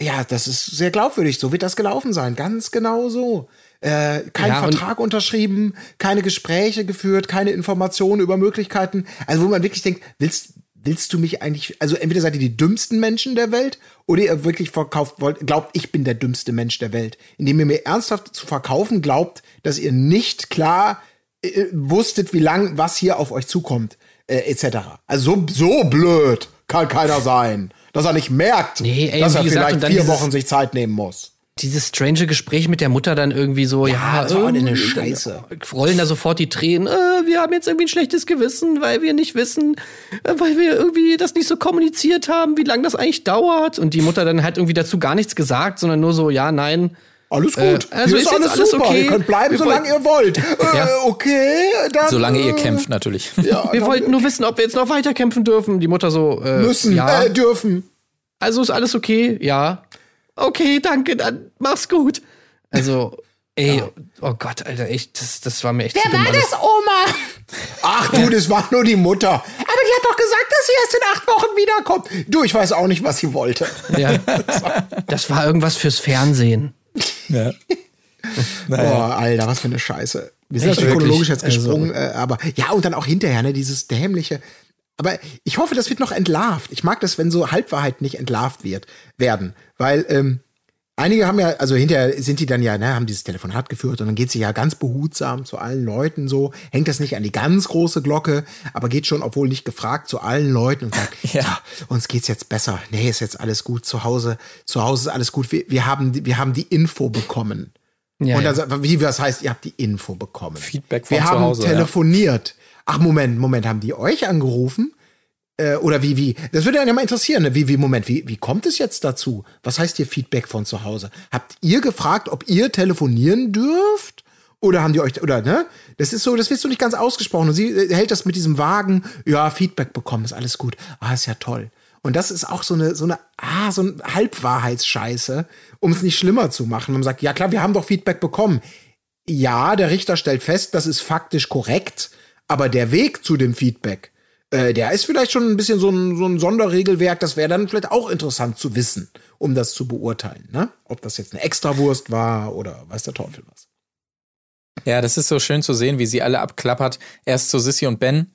Ja, das ist sehr glaubwürdig. So wird das gelaufen sein. Ganz genau so. Äh, kein Ja, Vertrag unterschrieben, keine Gespräche geführt, keine Informationen über Möglichkeiten. Also wo man wirklich denkt, willst willst du mich eigentlich, also entweder seid ihr die dümmsten Menschen der Welt oder ihr wirklich verkauft wollt, glaubt, ich bin der dümmste Mensch der Welt. Indem ihr mir ernsthaft zu verkaufen glaubt, dass ihr nicht klar äh, wusstet, wie lang was hier auf euch zukommt, äh, etc. Also so, so blöd kann keiner sein, dass er nicht merkt, Nee, ey, dass er vielleicht vier Wochen sich Zeit nehmen muss. Dieses strange Gespräch mit der Mutter dann irgendwie so, ja, das war eine Scheiße. dann Rollen da sofort die Tränen. Äh, wir haben jetzt irgendwie ein schlechtes Gewissen, weil wir nicht wissen, äh, weil wir irgendwie das nicht so kommuniziert haben, wie lange das eigentlich dauert. Und die Mutter dann halt irgendwie dazu gar nichts gesagt, sondern nur so, ja, nein. Alles gut. Äh, also Hier ist jetzt alles super. okay. Ihr könnt bleiben, Wir solange ihr wollt. Äh, Ja. Okay, dann. Solange ihr äh, kämpft, natürlich. Ja, Wir dann wollten nur wissen, ob wir jetzt noch weiter kämpfen dürfen. Die Mutter so, äh, müssen, ja. äh, dürfen. Also ist alles okay? Ja. Okay, danke, dann mach's gut. Also, ey, oh Gott, Alter, echt, das, das war mir echt zu dumm alles. Oma? Ach du, das war nur die Mutter. Aber die hat doch gesagt, dass sie erst in acht Wochen wiederkommt. Du, ich weiß auch nicht, was sie wollte. Ja. Das war irgendwas fürs Fernsehen. Ja. Boah, Alter, was für eine Scheiße. Wir sind Echt, natürlich chronologisch jetzt gesprungen, äh, aber ja, und dann auch hinterher, ne, dieses dämliche. Aber ich hoffe, das wird noch entlarvt. Ich mag das, wenn so Halbwahrheiten nicht entlarvt wird, werden. Weil, ähm, Einige haben ja, also hinterher sind die dann ja, ne, haben dieses Telefonat geführt und dann geht sie ja ganz behutsam zu allen Leuten so, hängt das nicht an die ganz große Glocke, aber geht schon, obwohl nicht gefragt, zu allen Leuten und sagt, ja, uns geht's jetzt besser. Nee, ist jetzt alles gut zu Hause. Zu Hause ist alles gut. Wir, wir haben, die- wir haben die Info bekommen. Ja, und sagt, wie was heißt, ihr habt die Info bekommen. Feedback von Wir haben Hause, ja. Ach, Moment, Moment, haben die euch angerufen? Äh, oder wie, wie? Das würde einen ja mal interessieren, ne? Wie, wie, Moment, wie, wie kommt es jetzt dazu? Was heißt hier Feedback von zu Hause? Habt ihr gefragt, ob ihr telefonieren dürft? Oder haben die euch, oder, ne? Das ist so, das wird so nicht ganz ausgesprochen. Und sie äh, hält das mit diesem Wagen, ja, Feedback bekommen, ist alles gut. Ah, ist ja toll. Und das ist auch so eine, so eine, ah, so eine Halbwahrheitsscheiße, um es nicht schlimmer zu machen. Man sagt, ja klar, wir haben doch Feedback bekommen. Ja, der Richter stellt fest, das ist faktisch korrekt, aber der Weg zu dem Feedback, äh, der ist vielleicht schon ein bisschen so ein, so ein Sonderregelwerk, das wäre dann vielleicht auch interessant zu wissen, um das zu beurteilen, ne? Ob das jetzt eine Extrawurst war oder weiß der Teufel was. Ja, das ist so schön zu sehen, wie sie alle abklappert. Erst zu Sissy und Ben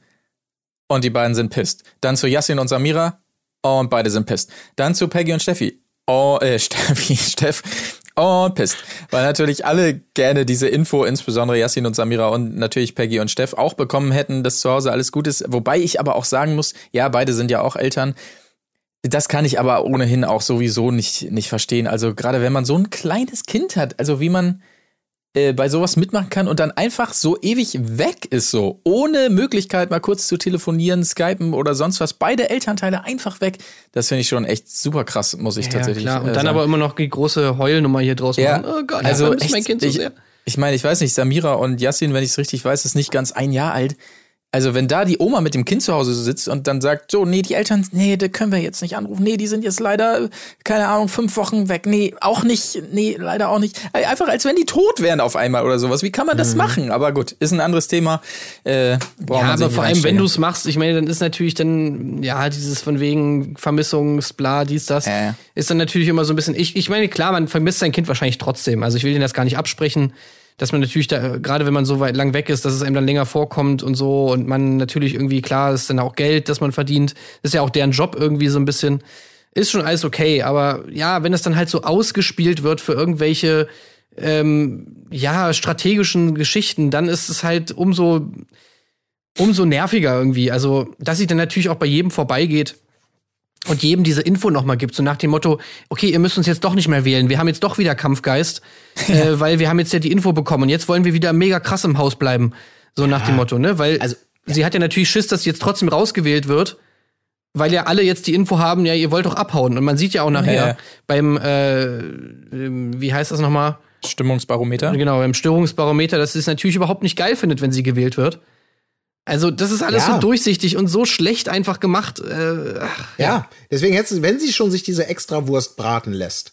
und die beiden sind pisst. Dann zu Yassin und Samira und beide sind pisst. Dann zu Peggy und Steffi. Oh, äh, Steffi, Steff. Und pisst. Weil natürlich alle gerne diese Info, insbesondere Yassin und Samira und natürlich Peggy und Steff, auch bekommen hätten, dass zu Hause alles gut ist. Wobei ich aber auch sagen muss, ja, beide sind ja auch Eltern. Das kann ich aber ohnehin auch sowieso nicht, nicht verstehen. Also gerade wenn man so ein kleines Kind hat, also wie man äh, bei sowas mitmachen kann und dann einfach so ewig weg ist, so ohne Möglichkeit mal kurz zu telefonieren, skypen oder sonst was. Beide Elternteile einfach weg. Das finde ich schon echt super krass, muss ich Ja, tatsächlich klar. Und äh, dann sagen. aber immer noch die große Heulnummer hier draus Ja, machen. Oh Gott, also echt, mein Kind so ich, sehr. ich meine, ich weiß nicht, Samira und Yassin, wenn ich es richtig weiß, ist nicht ganz ein Jahr alt. Also wenn da die Oma mit dem Kind zu Hause sitzt und dann sagt, so, nee, die Eltern, nee, da können wir jetzt nicht anrufen. Nee, die sind jetzt leider, keine Ahnung, fünf Wochen weg. Nee, auch nicht, nee, leider auch nicht. Einfach als wenn die tot wären auf einmal oder sowas. Wie kann man das machen? Aber gut, ist ein anderes Thema. Äh, Ja, aber vor allem, wenn du es machst, ich meine, dann ist natürlich dann, ja, dieses von wegen Vermissungsbla, dies, das, ja. ist dann natürlich immer so ein bisschen, ich, ich meine, klar, man vermisst sein Kind wahrscheinlich trotzdem. Also ich will denen das gar nicht absprechen, dass man natürlich da, gerade wenn man so weit lang weg ist, dass es einem dann länger vorkommt und so und man natürlich irgendwie, klar, ist dann auch Geld, das man verdient. ist ja auch deren Job irgendwie so ein bisschen. Ist schon alles okay, aber ja, wenn es dann halt so ausgespielt wird für irgendwelche ähm, ja, strategischen Geschichten, dann ist es halt umso umso nerviger irgendwie. Also, dass sie dann natürlich auch bei jedem vorbeigeht und jedem diese Info nochmal gibt, so nach dem Motto, okay, ihr müsst uns jetzt doch nicht mehr wählen, wir haben jetzt doch wieder Kampfgeist, äh, weil wir haben jetzt ja die Info bekommen und jetzt wollen wir wieder mega krass im Haus bleiben. So nach dem Motto, ne? Weil Also, sie hat ja natürlich Schiss, dass sie jetzt trotzdem rausgewählt wird, weil ja alle jetzt die Info haben, ja, ihr wollt doch abhauen. Und man sieht ja auch nachher Ja, ja. beim, äh, wie heißt das nochmal? Stimmungsbarometer. Genau, beim Störungsbarometer, dass sie es natürlich überhaupt nicht geil findet, wenn sie gewählt wird. Also, das ist alles Ja. so durchsichtig und so schlecht einfach gemacht. Äh, ach, Ja, deswegen hättest du, wenn sie schon sich diese Extrawurst braten lässt,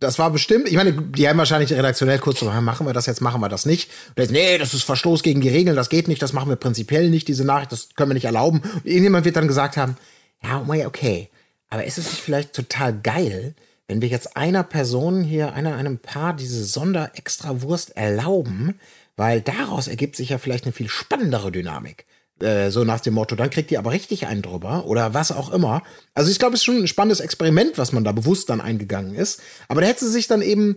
das war bestimmt, ich meine, die haben wahrscheinlich redaktionell kurz so, "Ah, machen wir das jetzt, machen wir das nicht. Und jetzt, nee, das ist Verstoß gegen die Regeln, das geht nicht, das machen wir prinzipiell nicht, diese Nachricht, das können wir nicht erlauben. Und irgendjemand wird dann gesagt haben, ja, oh ja, okay, aber ist es nicht vielleicht total geil, wenn wir jetzt einer Person hier, einer, einem Paar diese Sonder-Extrawurst erlauben, weil daraus ergibt sich ja vielleicht eine viel spannendere Dynamik. Äh, so nach dem Motto, dann kriegt ihr aber richtig einen drüber oder was auch immer. Also ich glaube, es ist schon ein spannendes Experiment, was man da bewusst dann eingegangen ist. Aber da hätte sie sich dann eben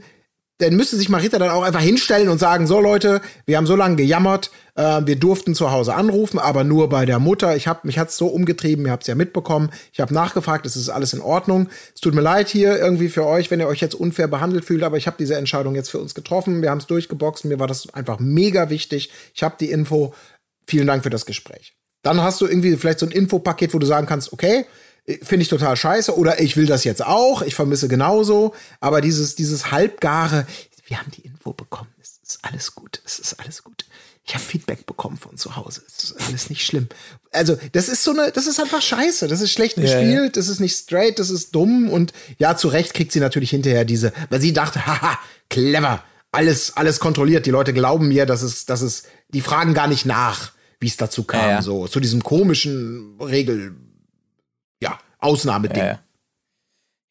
dann müsste sich Marita dann auch einfach hinstellen und sagen, so Leute, wir haben so lange gejammert, äh, wir durften zu Hause anrufen, aber nur bei der Mutter. Ich hab, mich hat's so umgetrieben, ihr habt's ja mitbekommen. Ich habe nachgefragt, es ist alles in Ordnung. Es tut mir leid hier irgendwie für euch, wenn ihr euch jetzt unfair behandelt fühlt, aber ich habe diese Entscheidung jetzt für uns getroffen. Wir haben es durchgeboxt, mir war das einfach mega wichtig. Ich habe die Info. Vielen Dank für das Gespräch. Dann hast du irgendwie vielleicht so ein Infopaket, wo du sagen kannst, okay, finde ich total scheiße oder ich will das jetzt auch, ich vermisse genauso, aber dieses, dieses halbgare, wir haben die Info bekommen, es ist alles gut, es ist alles gut. Ich habe Feedback bekommen von zu Hause. Es ist alles nicht schlimm. Also, das ist so eine, das ist einfach scheiße. Das ist schlecht gespielt, ja, ja. das ist nicht straight, das ist dumm. Und ja, zu Recht kriegt sie natürlich hinterher diese, weil sie dachte, haha, clever, alles, alles kontrolliert. Die Leute glauben mir, dass es, dass es, die fragen gar nicht nach, wie es dazu kam, ja, so, zu diesem komischen Regel, ja, Ausnahmeding. Ja,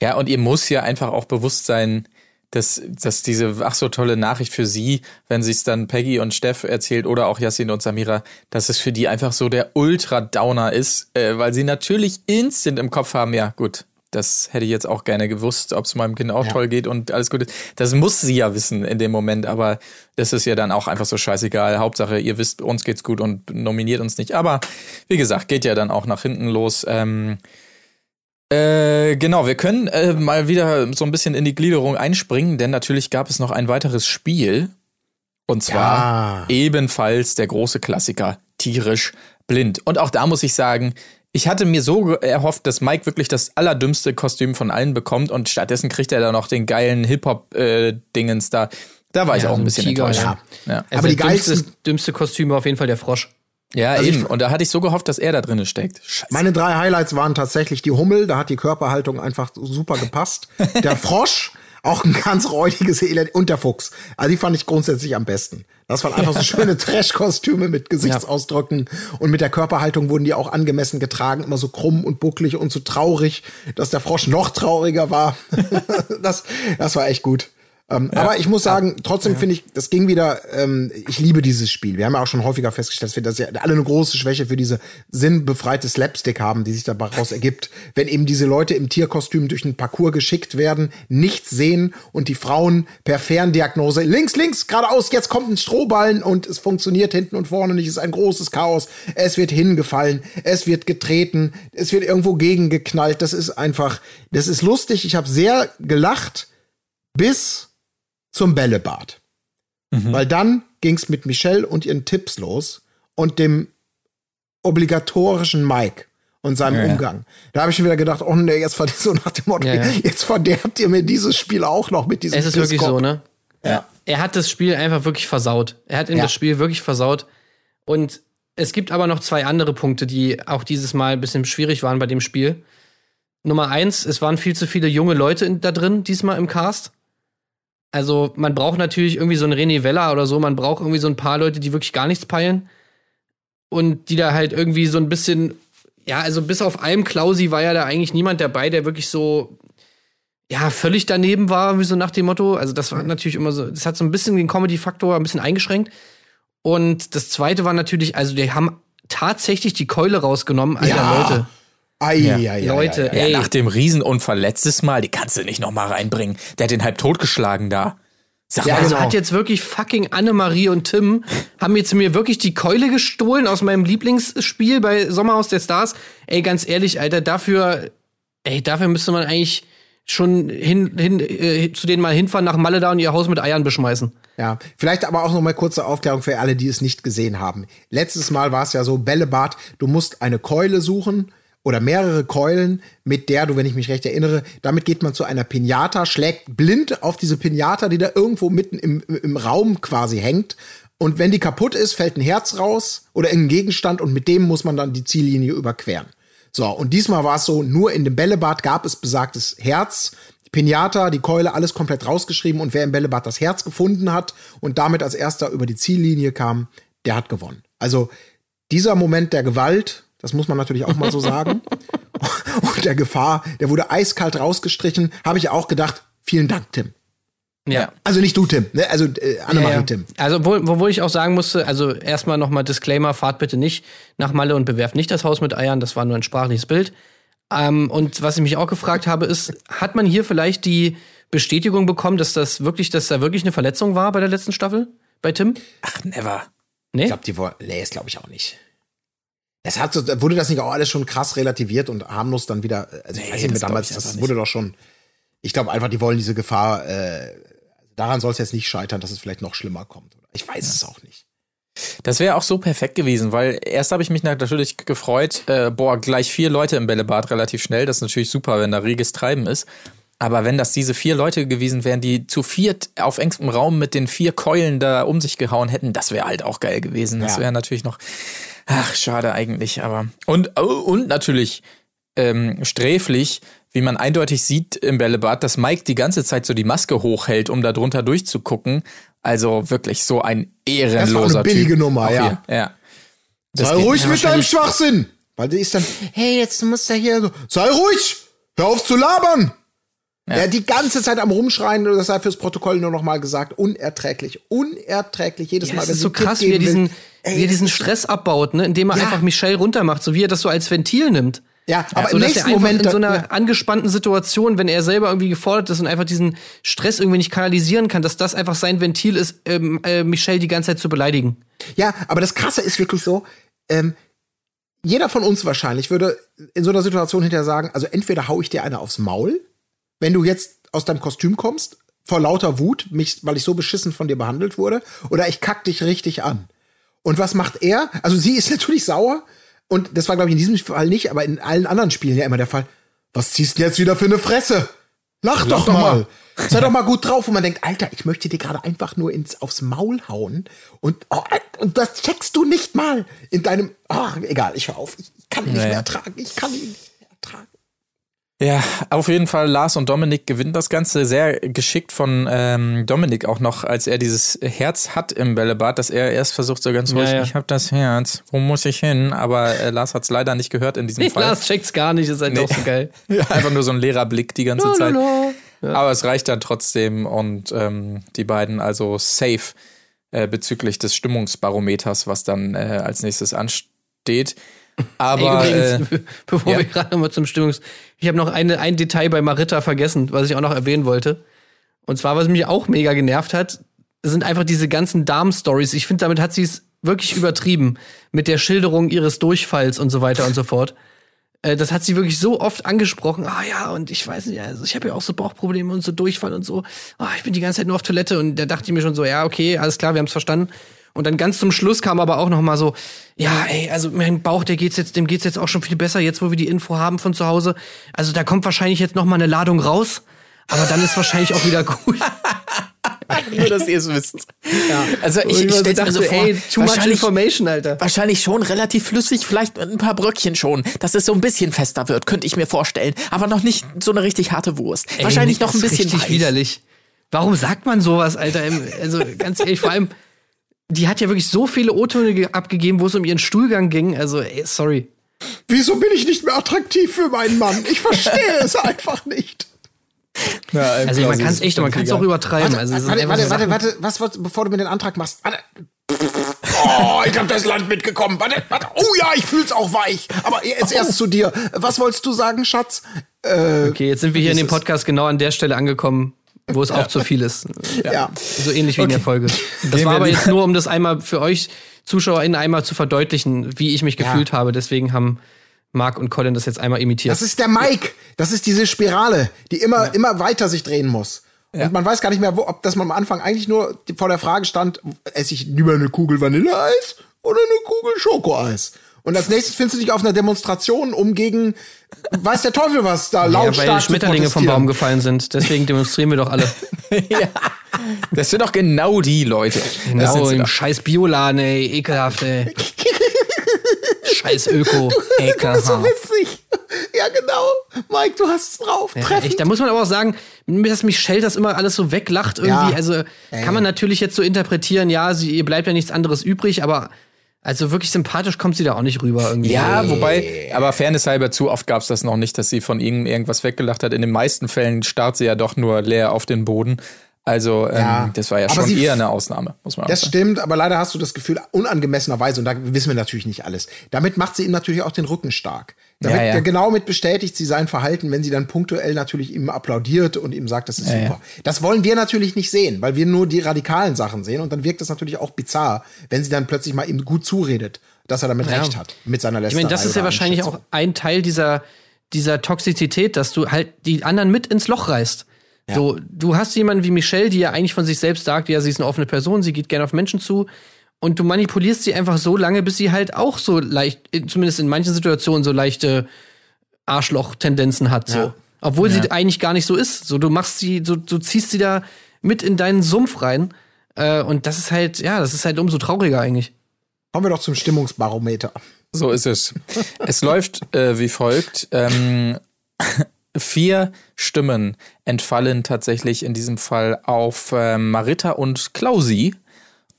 ja, und ihr muss ja einfach auch bewusst sein, dass, dass diese ach so tolle Nachricht für sie, wenn sie es dann Peggy und Steff erzählt oder auch Yassin und Samira, dass es für die einfach so der Ultra-Downer ist, äh, weil sie natürlich instant im Kopf haben, ja gut, das hätte ich jetzt auch gerne gewusst, ob es meinem Kind auch ja. toll geht und alles gut ist. Das muss sie ja wissen in dem Moment, aber das ist ja dann auch einfach so scheißegal. Hauptsache, ihr wisst, uns geht's gut und nominiert uns nicht. Aber wie gesagt, geht ja dann auch nach hinten los. Ähm, äh, genau, wir können äh, mal wieder so ein bisschen in die Gliederung einspringen, denn natürlich gab es noch ein weiteres Spiel. Und zwar ja. ebenfalls der große Klassiker, tierisch blind. Und auch da muss ich sagen, ich hatte mir so erhofft, dass Mike wirklich das allerdümmste Kostüm von allen bekommt und stattdessen kriegt er da noch den geilen Hip-Hop-Dingens äh, da. Da war ja, ich auch so ein bisschen Tiger, enttäuscht. Ja. Ja. Also Aber die geilste dümmste Kostüm war auf jeden Fall der Frosch. Ja, also eben. Ich, und da hatte ich so gehofft, dass er da drin steckt. Scheiße. Meine drei Highlights waren tatsächlich die Hummel, da hat die Körperhaltung einfach super gepasst. Der Frosch, auch ein ganz räudiges Elend. Und der Fuchs. Also die fand ich grundsätzlich am besten. Das waren einfach so schöne Trash-Kostüme mit Gesichtsausdrücken. Ja. Und mit der Körperhaltung wurden die auch angemessen getragen. Immer so krumm und bucklig und so traurig, dass der Frosch noch trauriger war. das, das war echt gut. Ähm, ja. Aber ich muss sagen, trotzdem ja. finde ich, das ging wieder, ähm, ich liebe dieses Spiel. Wir haben ja auch schon häufiger festgestellt, dass wir das ja alle eine große Schwäche für diese sinnbefreite Slapstick haben, die sich daraus ergibt. Wenn eben diese Leute im Tierkostüm durch einen Parcours geschickt werden, nichts sehen und die Frauen per Ferndiagnose links, links, geradeaus, jetzt kommt ein Strohballen und es funktioniert hinten und vorne nicht, es ist ein großes Chaos. Es wird hingefallen, es wird getreten, es wird irgendwo gegengeknallt. Das ist einfach, das ist lustig. Ich habe sehr gelacht, bis zum Bällebad. Mhm. Weil dann ging es mit Michelle und ihren Tipps los und dem obligatorischen Mike und seinem ja, Umgang. Ja. Da habe ich schon wieder gedacht, oh nee, jetzt so nach dem Motto, ja, jetzt verderbt ihr mir dieses Spiel auch noch mit diesem Es ist wirklich so, ne? Ja. Er hat das Spiel einfach wirklich versaut. Er hat ihm das Spiel wirklich versaut. Und es gibt aber noch zwei andere Punkte, die auch dieses Mal ein bisschen schwierig waren bei dem Spiel. Nummer eins, es waren viel zu viele junge Leute da drin, diesmal im Cast. Also man braucht natürlich irgendwie so einen René Vella oder so, man braucht irgendwie so ein paar Leute, die wirklich gar nichts peilen und die da halt irgendwie so ein bisschen, ja, also bis auf einem Klausi war ja da eigentlich niemand dabei, der wirklich so, ja, völlig daneben war, wie so nach dem Motto. Also das war natürlich immer so, das hat so ein bisschen den Comedy-Faktor ein bisschen eingeschränkt. Und das zweite war natürlich, also die haben tatsächlich die Keule rausgenommen, alter ja. Leute. Ei, ja. ei, ei, Leute, ey. Ja, nach dem Riesenunfall letztes Mal, die kannst du nicht noch mal reinbringen. Der hat den halb totgeschlagen da. Sag ja, mal, also genau. hat jetzt wirklich fucking Annemarie und Tim haben jetzt mir wirklich die Keule gestohlen aus meinem Lieblingsspiel bei Sommerhaus der Stars. Ey, ganz ehrlich, Alter, dafür, ey, dafür müsste man eigentlich schon hin, hin äh, zu denen mal hinfahren nach Malle da und ihr Haus mit Eiern beschmeißen. Ja, vielleicht aber auch noch mal kurze Aufklärung für alle, die es nicht gesehen haben. Letztes Mal war es ja so, Bällebad, du musst eine Keule suchen oder mehrere Keulen, mit der du, wenn ich mich recht erinnere, damit geht man zu einer Pinata, schlägt blind auf diese Pinata, die da irgendwo mitten im, im Raum quasi hängt. Und wenn die kaputt ist, fällt ein Herz raus oder irgendein Gegenstand und mit dem muss man dann die Ziellinie überqueren. So, und diesmal war es so, nur in dem Bällebad gab es besagtes Herz, die Pinata, die Keule, alles komplett rausgeschrieben und wer im Bällebad das Herz gefunden hat und damit als erster über die Ziellinie kam, der hat gewonnen. Also dieser Moment der Gewalt, das muss man natürlich auch mal so sagen. Und der Gefahr, der wurde eiskalt rausgestrichen, habe ich auch gedacht, vielen Dank, Tim. Ja. Also nicht du, Tim, ne? also äh, Annemarie Ja, ja. Tim. Also, obwohl, obwohl ich auch sagen musste, also erstmal nochmal Disclaimer, fahrt bitte nicht nach Malle und bewerft nicht das Haus mit Eiern, das war nur ein sprachliches Bild. Ähm, und was ich mich auch gefragt habe, ist, hat man hier vielleicht die Bestätigung bekommen, dass das wirklich, dass da wirklich eine Verletzung war bei der letzten Staffel? Bei Tim? Ach, never. Nee? Ich glaube, die wollen. Nee, das glaube ich auch nicht. Es hat so, wurde das nicht auch alles schon krass relativiert und harmlos dann wieder. Also ich Nee, weiß nicht mehr das damals, ich das wurde doch schon. Ich glaube einfach, die wollen diese Gefahr. Äh, daran soll es jetzt nicht scheitern, dass es vielleicht noch schlimmer kommt. Ich weiß es auch nicht. Das wäre auch so perfekt gewesen, weil erst habe ich mich natürlich gefreut, äh, boah, gleich vier Leute im Bällebad relativ schnell. Das ist natürlich super, wenn da reges Treiben ist. Aber wenn das diese vier Leute gewesen wären, die zu viert auf engstem Raum mit den vier Keulen da um sich gehauen hätten, das wäre halt auch geil gewesen. Das Ja. wäre natürlich noch, ach, schade eigentlich, aber. Und, oh, und natürlich ähm, sträflich, wie man eindeutig sieht im Bällebad, dass Mike die ganze Zeit so die Maske hochhält, um da drunter durchzugucken. Also wirklich so ein ehrenloser eine billige typ. Nummer, Auch ja. hier, ja. Das Sei ruhig mit deinem Schwachsinn! Weil die ist dann, hey, jetzt musst du hier so. Sei ruhig! Hör auf zu labern! Ja. die ganze Zeit am Rumschreien, das sei fürs Protokoll nur noch mal gesagt, unerträglich, unerträglich jedes Ja, Mal. es wenn ist so krass, wie er diesen, will. Wie er diesen das Stress abbaut, ne? indem er Ja. einfach Michelle runtermacht, so wie er das so als Ventil nimmt. Ja, aber so im er nächsten einfach Moment in so einer ja. angespannten Situation, wenn er selber irgendwie gefordert ist und einfach diesen Stress irgendwie nicht kanalisieren kann, dass das einfach sein Ventil ist, ähm, äh, Michelle die ganze Zeit zu beleidigen. Ja, aber das Krasse ist wirklich so, ähm, jeder von uns wahrscheinlich würde in so einer Situation hinterher sagen, also entweder hau ich dir eine aufs Maul, wenn du jetzt aus deinem Kostüm kommst, vor lauter Wut, mich, weil ich so beschissen von dir behandelt wurde, oder ich kack dich richtig an. Und was macht er? Also sie ist natürlich sauer, und das war, glaube ich, in diesem Fall nicht, aber in allen anderen Spielen ja immer der Fall. Was ziehst du jetzt wieder für eine Fresse? Lach, doch, doch mal. mal. Sei doch mal gut drauf, und man denkt, Alter, ich möchte dir gerade einfach nur ins, aufs Maul hauen. Und, oh, und das checkst du nicht mal in deinem. Ach, egal, ich hör auf. Ich kann ihn nicht Naja. mehr ertragen. Ich kann ihn nicht mehr ertragen. Ja, auf jeden Fall Lars und Dominik gewinnen das Ganze sehr geschickt von ähm, Dominik auch noch, als er dieses Herz hat im Bällebad, dass er erst versucht so ganz ruhig, Ja, ja. ich habe das Herz, wo muss ich hin? Aber äh, Lars hat es leider nicht gehört in diesem Fall. Lars checkt's gar nicht, ist halt Nee. doch so geil. Ja, einfach nur so ein leerer Blick die ganze Zeit. Lala. Aber es reicht dann trotzdem und ähm, die beiden also safe äh, bezüglich des Stimmungsbarometers, was dann äh, als nächstes ansteht. Aber Ey, äh, übrigens, be- bevor ja. wir gerade nochmal zum Stimmungs... Ich habe noch eine, ein Detail bei Maritta vergessen, was ich auch noch erwähnen wollte. Und zwar, was mich auch mega genervt hat, sind einfach diese ganzen Darm-Stories. Ich finde, damit hat sie es wirklich übertrieben. Mit der Schilderung ihres Durchfalls und so weiter und so fort. Äh, Das hat sie wirklich so oft angesprochen. Ah ja, und ich weiß nicht, also ich habe ja auch so Bauchprobleme und so Durchfall und so. Ah, ich bin die ganze Zeit nur auf Toilette und da dachte ich mir schon so, ja, okay, alles klar, wir haben es verstanden. Und dann ganz zum Schluss kam aber auch noch mal so, ja, ey, also mein Bauch, der geht's jetzt, dem geht's jetzt auch schon viel besser, jetzt wo wir die Info haben von zu Hause. Also da kommt wahrscheinlich jetzt noch mal eine Ladung raus, aber dann ist wahrscheinlich auch wieder gut. nur, dass ihr es wisst. Also ich, ich stelle mir so vor, ey, too much wahrscheinlich, information, Alter. wahrscheinlich schon relativ flüssig, vielleicht mit ein paar Bröckchen schon, dass es so ein bisschen fester wird, könnte ich mir vorstellen. Aber noch nicht so eine richtig harte Wurst. Ey, wahrscheinlich noch ein ist bisschen richtig weich. widerlich. Warum sagt man sowas, Alter? Im- Also ganz ehrlich, vor allem, die hat ja wirklich so viele O-Töne ge- abgegeben, wo es um ihren Stuhlgang ging. Also, ey, sorry. Wieso bin ich nicht mehr attraktiv für meinen Mann? Ich verstehe es einfach nicht. Also man kann es echt, man kann es auch übertreiben. also, warte, einfach warte, so warte, Sachen- warte, was, was, bevor du mir den Antrag machst. Warte. Oh, ich hab das Land mitgekommen. Warte, warte. Oh ja, ich fühl's auch weich. Aber jetzt erst zu dir. Was wolltest du sagen, Schatz? Okay, jetzt sind wir hier in dem Podcast genau an der Stelle angekommen, wo es auch zu viel ist. Ja. So ähnlich wie in der Folge. Das Gehen war aber jetzt nur, um das einmal für euch ZuschauerInnen einmal zu verdeutlichen, wie ich mich gefühlt habe. Deswegen haben Marc und Colin das jetzt einmal imitiert. Das ist der Mike. Das ist diese Spirale, die immer, immer weiter sich drehen muss. Und man weiß gar nicht mehr, wo, ob das man am Anfang eigentlich nur vor der Frage stand, esse ich lieber eine Kugel Vanilleeis oder eine Kugel Schokoeis? Und als nächstes findest du dich auf einer Demonstration, um gegen, weiß der Teufel was, da ja, lautstark weil zu Schmetterlinge vom. Baum gefallen sind. Deswegen demonstrieren wir doch alle. ja. Das sind doch genau die Leute. das Genau, im doch. scheiß Bioladen, ey, ekelhaft, ey. scheiß Öko, Du bist so ekelhaft. witzig. Ja, genau. Mike, du hast es drauf. Ja, echt, da muss man aber auch sagen, dass Michelle das immer alles so weglacht irgendwie. Ja. Also kann man natürlich jetzt so interpretieren, ja, sie, ihr bleibt ja nichts anderes übrig, aber also wirklich sympathisch kommt sie da auch nicht rüber irgendwie. Ja, wobei, aber Fairness halber, zu oft gab es das noch nicht, dass sie von ihm irgendwas weggelacht hat. In den meisten Fällen starrt sie ja doch nur leer auf den Boden. Also ähm, Ja. das war ja Aber schon sie- eher eine Ausnahme, muss man Das sagen. stimmt, aber leider hast du das Gefühl unangemessenerweise, und da wissen wir natürlich nicht alles. Damit macht sie ihm natürlich auch den Rücken stark. Damit Ja, ja. genau mit bestätigt sie sein Verhalten, wenn sie dann punktuell natürlich ihm applaudiert und ihm sagt, das ist super. Das wollen wir natürlich nicht sehen, weil wir nur die radikalen Sachen sehen und dann wirkt das natürlich auch bizarr, wenn sie dann plötzlich mal ihm gut zuredet, dass er damit recht hat mit seiner Ich Lästerei. meine, das ist ja wahrscheinlich auch ein Teil dieser, dieser Toxizität, dass du halt die anderen mit ins Loch reißt. So, du hast jemanden wie Michelle, die ja eigentlich von sich selbst sagt, ja, sie ist eine offene Person, sie geht gerne auf Menschen zu. Und du manipulierst sie einfach so lange, bis sie halt auch so leicht, zumindest in manchen Situationen, so leichte Arschloch-Tendenzen hat. So. Ja. Obwohl sie eigentlich gar nicht so ist. So, du machst sie, so, du ziehst sie da mit in deinen Sumpf rein. Äh, und das ist halt, ja, das ist halt umso trauriger eigentlich. Kommen wir doch zum Stimmungsbarometer. So ist es. es läuft äh, wie folgt. Ähm, vier Stimmen entfallen tatsächlich in diesem Fall auf äh, Marita und Klausi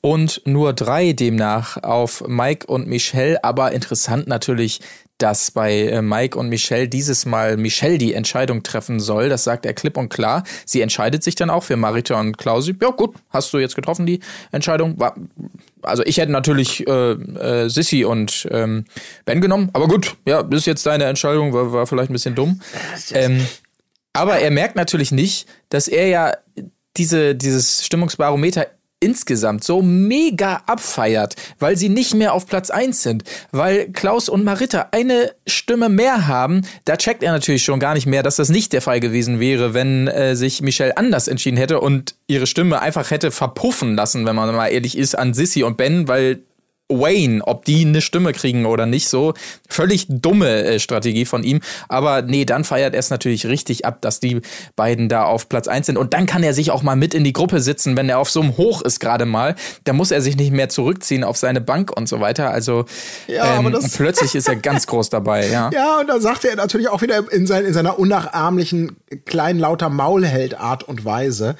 und nur drei demnach auf Mike und Michelle. Aber interessant natürlich, dass bei äh, Mike und Michelle dieses Mal Michelle die Entscheidung treffen soll. Das sagt er klipp und klar. Sie entscheidet sich dann auch für Marita und Klausi. Ja gut, hast du jetzt getroffen die Entscheidung? War, also ich hätte natürlich äh, äh, Sissy und ähm, Ben genommen, aber gut, ja, das ist jetzt deine Entscheidung, war, war vielleicht ein bisschen dumm. Ähm, aber er merkt natürlich nicht, dass er ja diese, dieses Stimmungsbarometer insgesamt so mega abfeiert, weil sie nicht mehr auf Platz 1 sind, weil Klaus und Marita eine Stimme mehr haben, da checkt er natürlich schon gar nicht mehr, dass das nicht der Fall gewesen wäre, wenn äh, sich Michelle anders entschieden hätte und ihre Stimme einfach hätte verpuffen lassen, wenn man mal ehrlich ist, an Sissy und Ben, weil Wayne, ob die eine Stimme kriegen oder nicht, so völlig dumme äh, Strategie von ihm. Aber nee, dann feiert er es natürlich richtig ab, dass die beiden da auf Platz 1 sind. Und dann kann er sich auch mal mit in die Gruppe sitzen, wenn er auf so einem Hoch ist gerade mal. Da muss er sich nicht mehr zurückziehen auf seine Bank und so weiter. Also Ja, ähm, plötzlich ist er ganz groß dabei, ja. Ja, und dann sagt er natürlich auch wieder in, sein, in seiner unnachahmlichen, kleinen, lauter Maulheld-Art und Weise.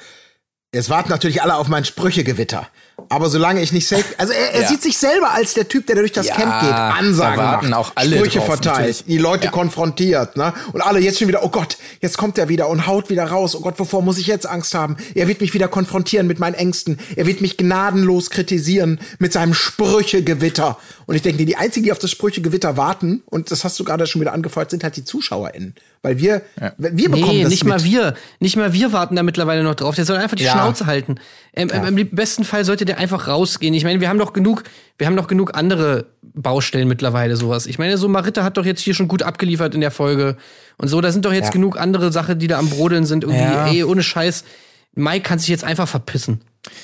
Es warten natürlich alle auf mein Sprüchegewitter. Aber solange ich nicht safe. Also er, er Ja. sieht sich selber als der Typ, der da durch das Ja, Camp geht, Ansagen macht, auch alle Sprüche drauf, verteilt, natürlich. die Leute Ja. konfrontiert, ne? Und alle jetzt schon wieder, oh Gott, jetzt kommt er wieder und haut wieder raus. Oh Gott, wovor muss ich jetzt Angst haben? Er wird mich wieder konfrontieren mit meinen Ängsten. Er wird mich gnadenlos kritisieren mit seinem Sprüchegewitter. Und ich denke, die einzigen, die auf das Sprüchegewitter warten, und das hast du gerade schon wieder angefeuert, sind halt die ZuschauerInnen. Weil wir, wir bekommen Nee, das nicht mit. mal wir. Nicht mal wir warten da mittlerweile noch drauf. Der soll einfach die Ja. Schnauze halten. Ähm, ähm, Im besten Fall sollte der einfach rausgehen. Ich meine, wir haben doch genug, wir haben doch genug andere Baustellen mittlerweile, sowas. Ich meine, so Marita hat doch jetzt hier schon gut abgeliefert in der Folge. Und so, da sind doch jetzt Ja. genug andere Sachen, die da am Brodeln sind. Irgendwie, Ja. ey, ohne Scheiß. Mike kann sich jetzt einfach verpissen.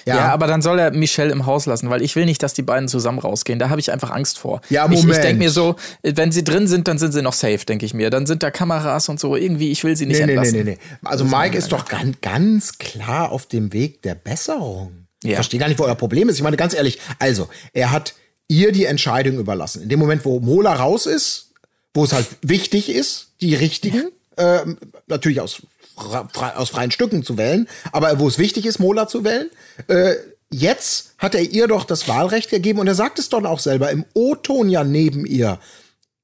Ja. aber dann soll er Michelle im Haus lassen, weil ich will nicht, dass die beiden zusammen rausgehen. Da habe ich einfach Angst vor. Ja, Ich, ich Moment. denke mir so, wenn sie drin sind, dann sind sie noch safe, denke ich mir. Dann sind da Kameras und so. Irgendwie, ich will sie nicht Nee, nee, nee, entlassen. nee, nee. Also Mike ist doch ganz, ganz klar auf dem Weg der Besserung. Ich Ja. verstehe gar nicht, wo euer Problem ist. Ich meine, ganz ehrlich, also, er hat ihr die Entscheidung überlassen. In dem Moment, wo Mola raus ist, wo es halt wichtig ist, die richtigen, ähm, natürlich aus, aus freien Stücken zu wählen, aber wo es wichtig ist, Mola zu wählen, äh, jetzt hat er ihr doch das Wahlrecht gegeben und er sagt es doch auch selber im O-Ton ja neben ihr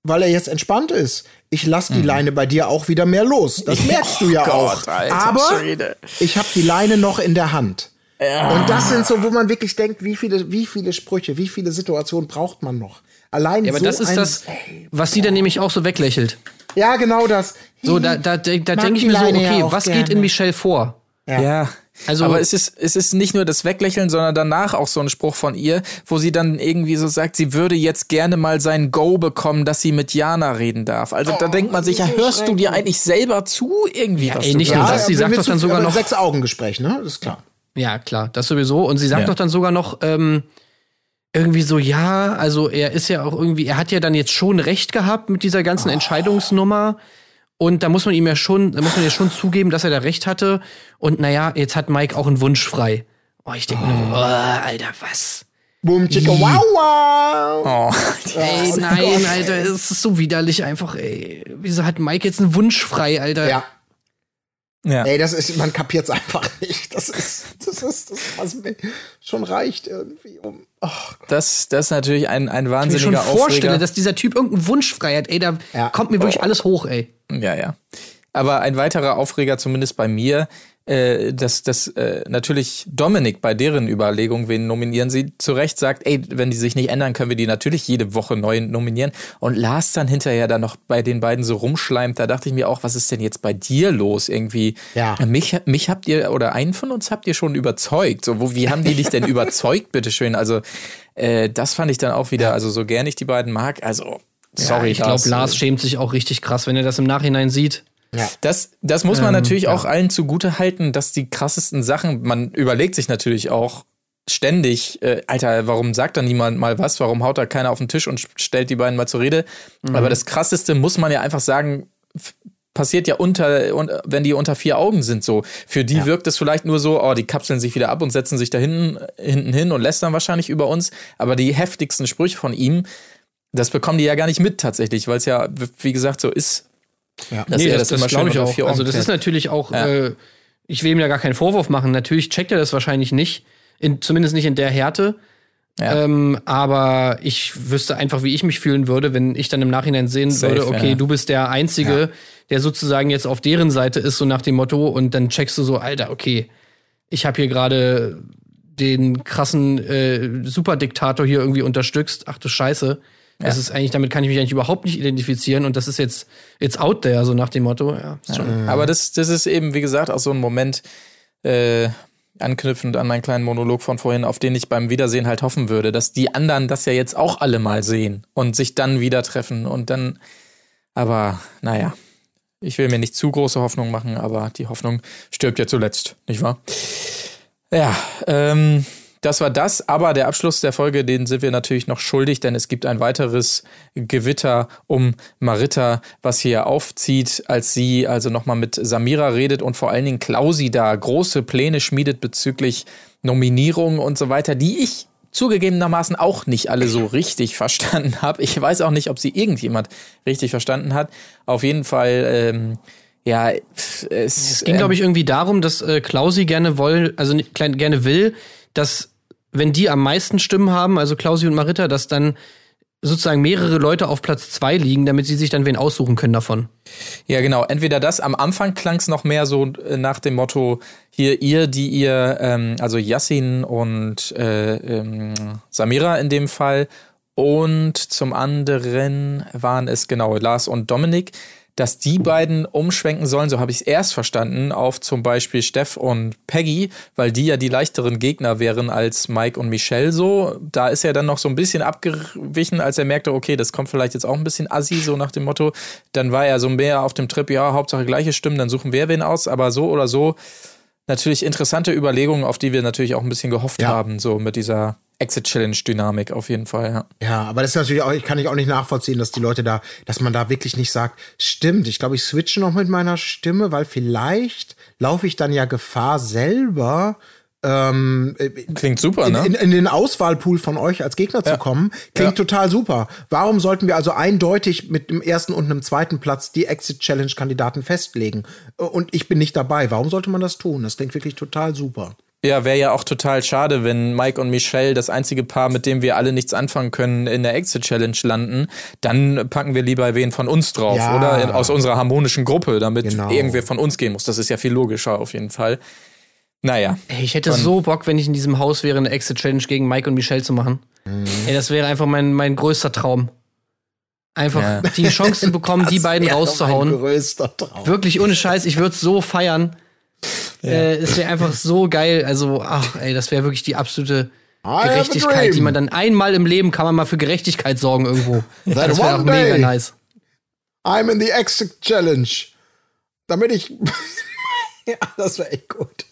weil er jetzt entspannt ist. Ich lass die Leine bei dir auch wieder mehr los. Das merkst du ja Mhm. Oh auch. Gott, alter Aber Schwede. ich habe die Leine noch in der Hand. Und das sind so, wo man wirklich denkt, wie viele, wie viele Sprüche, wie viele Situationen braucht man noch? Allein Ja, aber so das ist ein, das, was sie dann nämlich auch so weglächelt. Ja, genau das. So, da, da, da, da denke ich mir so, Leine ja okay, was gerne. geht in Michelle vor? Ja. Also- aber es ist, es ist nicht nur das Weglächeln, sondern danach auch so ein Spruch von ihr, wo sie dann irgendwie so sagt, sie würde jetzt gerne mal sein Go bekommen, dass sie mit Jana reden darf. Also Oh, da denkt man sich, ja, hörst du dir eigentlich selber zu irgendwie? was ey, du nicht nur Ja, das, sie sagt doch dann sogar noch- Sechs Augengespräch, ne? Das ist klar. Ja, klar, das sowieso. Und sie sagt Ja. doch dann sogar noch ähm, irgendwie so, ja, also er ist ja auch irgendwie, er hat ja dann jetzt schon recht gehabt mit dieser ganzen Entscheidungsnummer. Und da muss man ihm ja schon, da muss man ja schon zugeben, dass er da recht hatte. Und naja, jetzt hat Mike auch einen Wunsch frei. Oh, ich denke mir, nur, oh, Alter, was? Boom, chicka, wow, wow. Oh, Ey, nein, Alter, es ist so widerlich einfach, ey. Wieso hat Mike jetzt einen Wunsch frei, Alter? Ja. Ja. Ey, das ist, man kapiert's einfach nicht. Das ist, das ist, das, was mir schon reicht irgendwie um. Oh, Das, das ist natürlich ein, ein Ich mir schon wahnsinniger vorstelle, Aufreger. dass dieser Typ irgendeinen Wunsch frei hat, ey, da Ja. kommt mir wirklich alles hoch, ey. Ja, ja. Aber ein weiterer Aufreger, zumindest bei mir, äh, dass, dass äh, natürlich Dominik bei deren Überlegung, wen nominieren sie, zu Recht sagt, ey, wenn die sich nicht ändern, können wir die natürlich jede Woche neu nominieren. Und Lars dann hinterher dann noch bei den beiden so rumschleimt, da dachte ich mir auch, was ist denn jetzt bei dir los irgendwie? Ja. Mich, mich habt ihr, oder einen von uns habt ihr schon überzeugt. So, wo, wie haben die dich denn überzeugt, bitteschön? Also, äh, das fand ich dann auch wieder, also so gern ich die beiden mag, also, sorry. ja, ich glaube, Lars schämt sich auch richtig krass, wenn er das im Nachhinein sieht. Ja. Das, das muss man Ähm, natürlich ja. auch allen zugute halten, dass die krassesten Sachen, man überlegt sich natürlich auch ständig, äh, Alter, warum sagt da niemand mal was? Warum haut da keiner auf den Tisch und stellt die beiden mal zur Rede? Mhm. Aber das krasseste muss man ja einfach sagen, passiert ja unter, un- wenn die unter vier Augen sind so. Für die wirkt es vielleicht nur so, oh, die kapseln sich wieder ab und setzen sich da hinten, hinten hin und lästern wahrscheinlich über uns. Aber die heftigsten Sprüche von ihm, das bekommen die ja gar nicht mit tatsächlich, weil es ja, wie gesagt, so ist. Ja. dass nee, er das, das, schön glaube ich auch. vier Also das ist natürlich auch, Ja. äh, ich will ihm ja gar keinen Vorwurf machen. Natürlich checkt er das wahrscheinlich nicht, in, zumindest nicht in der Härte. Ja. Ähm, aber ich wüsste einfach, wie ich mich fühlen würde, wenn ich dann im Nachhinein sehen Safe, würde, okay, ja. du bist der Einzige, der sozusagen jetzt auf deren Seite ist, so nach dem Motto, und dann checkst du so, Alter, okay, ich habe hier gerade den krassen äh, Superdiktator hier irgendwie unterstützt. Ach du Scheiße. Das ist eigentlich, damit kann ich mich eigentlich überhaupt nicht identifizieren und das ist jetzt, jetzt out there, so nach dem Motto. Ja, ist schon. Aber das, das ist eben, wie gesagt, auch so ein Moment, äh, anknüpfend an meinen kleinen Monolog von vorhin, auf den ich beim Wiedersehen halt hoffen würde, dass die anderen das ja jetzt auch alle mal sehen und sich dann wieder treffen und dann, aber naja, ich will mir nicht zu große Hoffnung machen, aber die Hoffnung stirbt ja zuletzt, nicht wahr? Ja, ähm, das war das, aber der Abschluss der Folge, den sind wir natürlich noch schuldig, denn es gibt ein weiteres Gewitter um Marita, was hier aufzieht, als sie also nochmal mit Samira redet und vor allen Dingen Klausi da große Pläne schmiedet bezüglich Nominierungen und so weiter, die ich zugegebenermaßen auch nicht alle so richtig verstanden habe. Ich weiß auch nicht, ob sie irgendjemand richtig verstanden hat. Auf jeden Fall, ähm, ja, es, Es ging, glaube ich, irgendwie darum, dass äh, Klausi gerne woll, also gerne will, dass wenn die am meisten Stimmen haben, also Klausi und Marita, dass dann sozusagen mehrere Leute auf Platz zwei liegen, damit sie sich dann wen aussuchen können davon. Ja, genau. Entweder das, am Anfang klang es noch mehr so äh, nach dem Motto, hier ihr, die ihr, ähm, also Yassin und äh, ähm, Samira in dem Fall und zum anderen waren es genau Lars und Dominik, dass die beiden umschwenken sollen, so habe ich es erst verstanden, auf zum Beispiel Steff und Peggy, weil die ja die leichteren Gegner wären als Mike und Michelle so. Da ist er dann noch so ein bisschen abgewichen, als er merkte, okay, das kommt vielleicht jetzt auch ein bisschen assi, so nach dem Motto. Dann war er so mehr auf dem Trip, ja, Hauptsache gleiche Stimmen, dann suchen wir wen aus, aber so oder so natürlich interessante Überlegungen, auf die wir natürlich auch ein bisschen gehofft Ja. haben, so mit dieser Exit-Challenge-Dynamik auf jeden Fall, ja. Ja, aber das ist natürlich auch, ich kann ich auch nicht nachvollziehen, dass die Leute da, dass man da wirklich nicht sagt, stimmt, ich glaube, ich switche noch mit meiner Stimme, weil vielleicht laufe ich dann ja Gefahr selber, ähm, Klingt super, in, ne? in, in den Auswahlpool von euch als Gegner zu kommen. Klingt total super. Warum sollten wir also eindeutig mit dem ersten und einem zweiten Platz die Exit-Challenge-Kandidaten festlegen? Und ich bin nicht dabei. Warum sollte man das tun? Das klingt wirklich total super. Ja, wäre ja auch total schade, wenn Mike und Michelle, das einzige Paar, mit dem wir alle nichts anfangen können, in der Exit-Challenge landen. Dann packen wir lieber wen von uns drauf, Ja. oder? In, aus unserer harmonischen Gruppe, damit Genau. irgendwer von uns gehen muss. Das ist ja viel logischer auf jeden Fall. Naja. Ey, ich hätte so Bock, wenn ich in diesem Haus wäre, eine Exit-Challenge gegen Mike und Michelle zu machen. Ey, das wäre einfach mein, mein größter Traum. Einfach Ja. die Chance zu bekommen, die beiden Mein rauszuhauen. größter Traum. Wirklich ohne Scheiß, ich würde so feiern. Äh, es wäre einfach so geil. Also, ach, ey, das wäre wirklich die absolute Gerechtigkeit, die man dann einmal im Leben kann man mal für Gerechtigkeit sorgen irgendwo. That das wäre auch mega nice. I'm in the Exit Challenge. Damit ich. ja, das wäre echt gut.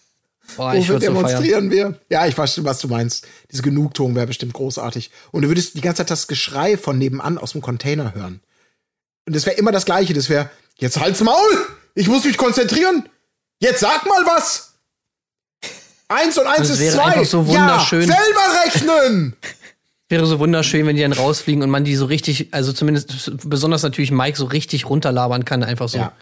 Boah, ich Wofür würde so demonstrieren wir? Ja, ich weiß schon, was du meinst. Diese Genugtuung wäre bestimmt großartig. Und du würdest die ganze Zeit das Geschrei von nebenan aus dem Container hören. Und das wäre immer das Gleiche. Das wäre, jetzt halt's Maul! Ich muss mich konzentrieren! Jetzt sag mal was! Eins und eins Das ist wäre zwei. einfach so wunderschön. Ja, selber rechnen! Wäre so wunderschön, wenn die dann rausfliegen und man die so richtig, also zumindest besonders natürlich Mike so richtig runterlabern kann, einfach so. Ja.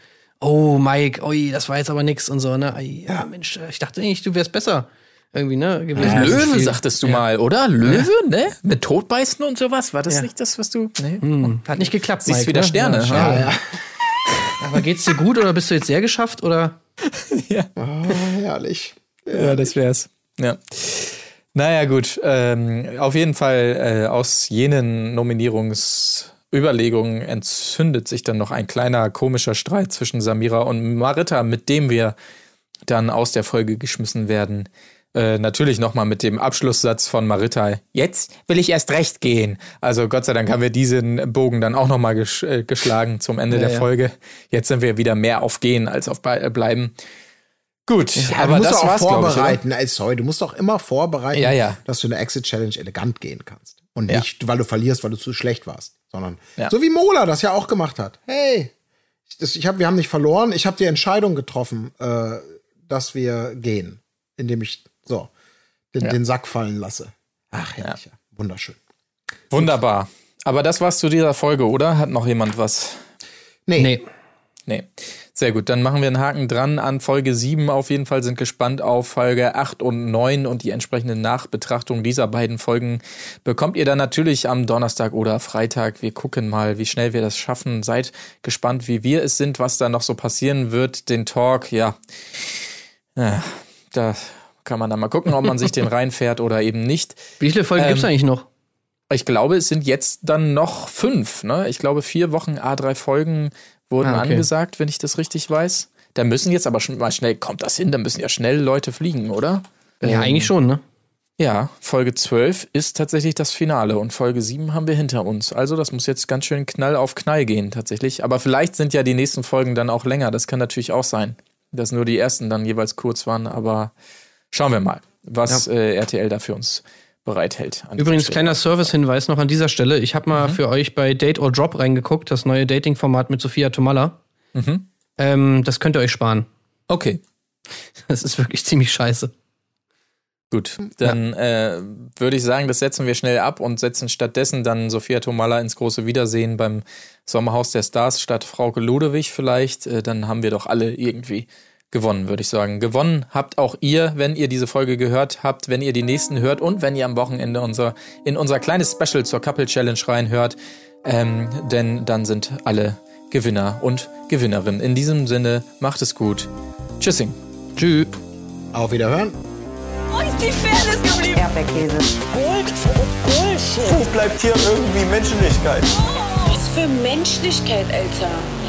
Oh, Mike, oi, das war jetzt aber nix und so, ne? Ei, Ja, Mensch, ich dachte eigentlich, du wärst besser. Irgendwie, ne? Gewesen. Ist Löwe, sagtest du mal, oder? Löwe, ne? Mit Totbeißen und sowas? War das Ja. nicht das, was du. Nee. Hm, Hat nicht geklappt, Siehst Mike. wieder ne? Sterne. Ja, Ja, schade. Aber geht's dir gut oder bist du jetzt sehr geschafft oder? ja. Oh, herrlich. Ja, das wär's. Ja. Naja, gut. Ähm, auf jeden Fall äh, aus jenen Nominierungsüberlegungen entzündet sich dann noch ein kleiner komischer Streit zwischen Samira und Marita, mit dem wir dann aus der Folge geschmissen werden. Äh, natürlich nochmal mit dem Abschlusssatz von Marita. Jetzt will ich erst recht gehen. Also Gott sei Dank haben wir diesen Bogen dann auch nochmal ges äh, geschlagen zum Ende Ja, der ja. Folge. Jetzt sind wir wieder mehr auf Gehen als auf Be- äh, Bleiben. Gut, Ja, aber du musst das auch war's, ich. vorbereiten. Ey, sorry, du musst doch immer vorbereiten, Ja, dass du eine Exit Challenge elegant gehen kannst. Und nicht, weil du verlierst, weil du zu schlecht warst, sondern so wie Mola das ja auch gemacht hat. Hey, ich, das, ich hab, wir haben nicht verloren. Ich habe die Entscheidung getroffen, äh, dass wir gehen, indem ich so den, Ja. den Sack fallen lasse. Ach, herrlich, ja. wunderschön. Wunderbar. Aber das war's zu dieser Folge, oder? Hat noch jemand was? Nee, Nee. Nee. Sehr gut, dann machen wir einen Haken dran an Folge 7. Auf jeden Fall sind gespannt auf Folge 8 und 9 und die entsprechende Nachbetrachtung dieser beiden Folgen bekommt ihr dann natürlich am Donnerstag oder Freitag. Wir gucken mal, wie schnell wir das schaffen. Seid gespannt, wie wir es sind, was da noch so passieren wird. Den Talk, ja, ja da kann man dann mal gucken, ob man sich den reinfährt oder eben nicht. Wie viele Folgen Ähm, gibt's eigentlich noch? Ich glaube, es sind jetzt dann noch fünf. Ne? Ich glaube, vier Wochen A3 Folgen wurden Ah, okay. angesagt, wenn ich das richtig weiß. Da müssen jetzt aber schon mal schnell, kommt das hin? Da müssen ja schnell Leute fliegen, oder? Ja, eigentlich schon, ne? Ja, Folge 12 ist tatsächlich das Finale und Folge 7 haben wir hinter uns. Also das muss jetzt ganz schön Knall auf Knall gehen tatsächlich. Aber vielleicht sind ja die nächsten Folgen dann auch länger. Das kann natürlich auch sein, dass nur die ersten dann jeweils kurz waren. Aber schauen wir mal, was äh, RTL da für uns bereithält. Übrigens, kleiner Service-Hinweis noch an dieser Stelle. Ich habe Mhm. mal für euch bei Date or Drop reingeguckt, das neue Dating-Format mit Sophia Tomalla. Mhm. Ähm, das könnt ihr euch sparen. Okay. Das ist wirklich ziemlich scheiße. Gut, dann äh, würde ich sagen, das setzen wir schnell ab und setzen stattdessen dann Sophia Tomalla ins große Wiedersehen beim Sommerhaus der Stars statt Frauke Ludewig vielleicht. Äh, dann haben wir doch alle irgendwie gewonnen, würde ich sagen. Gewonnen habt auch ihr, wenn ihr diese Folge gehört habt, wenn ihr die nächsten hört und wenn ihr am Wochenende unser, in unser kleines Special zur Couple Challenge reinhört. Ähm, denn dann sind alle Gewinner und Gewinnerinnen. In diesem Sinne, macht es gut. Tschüssing. Tschüss. auf Wiederhören. Wo ist die Fairness geblieben? Erdbeerkäse. Gold, Bullshit. Wo bleibt hier irgendwie Menschlichkeit? Was für Menschlichkeit, Alter.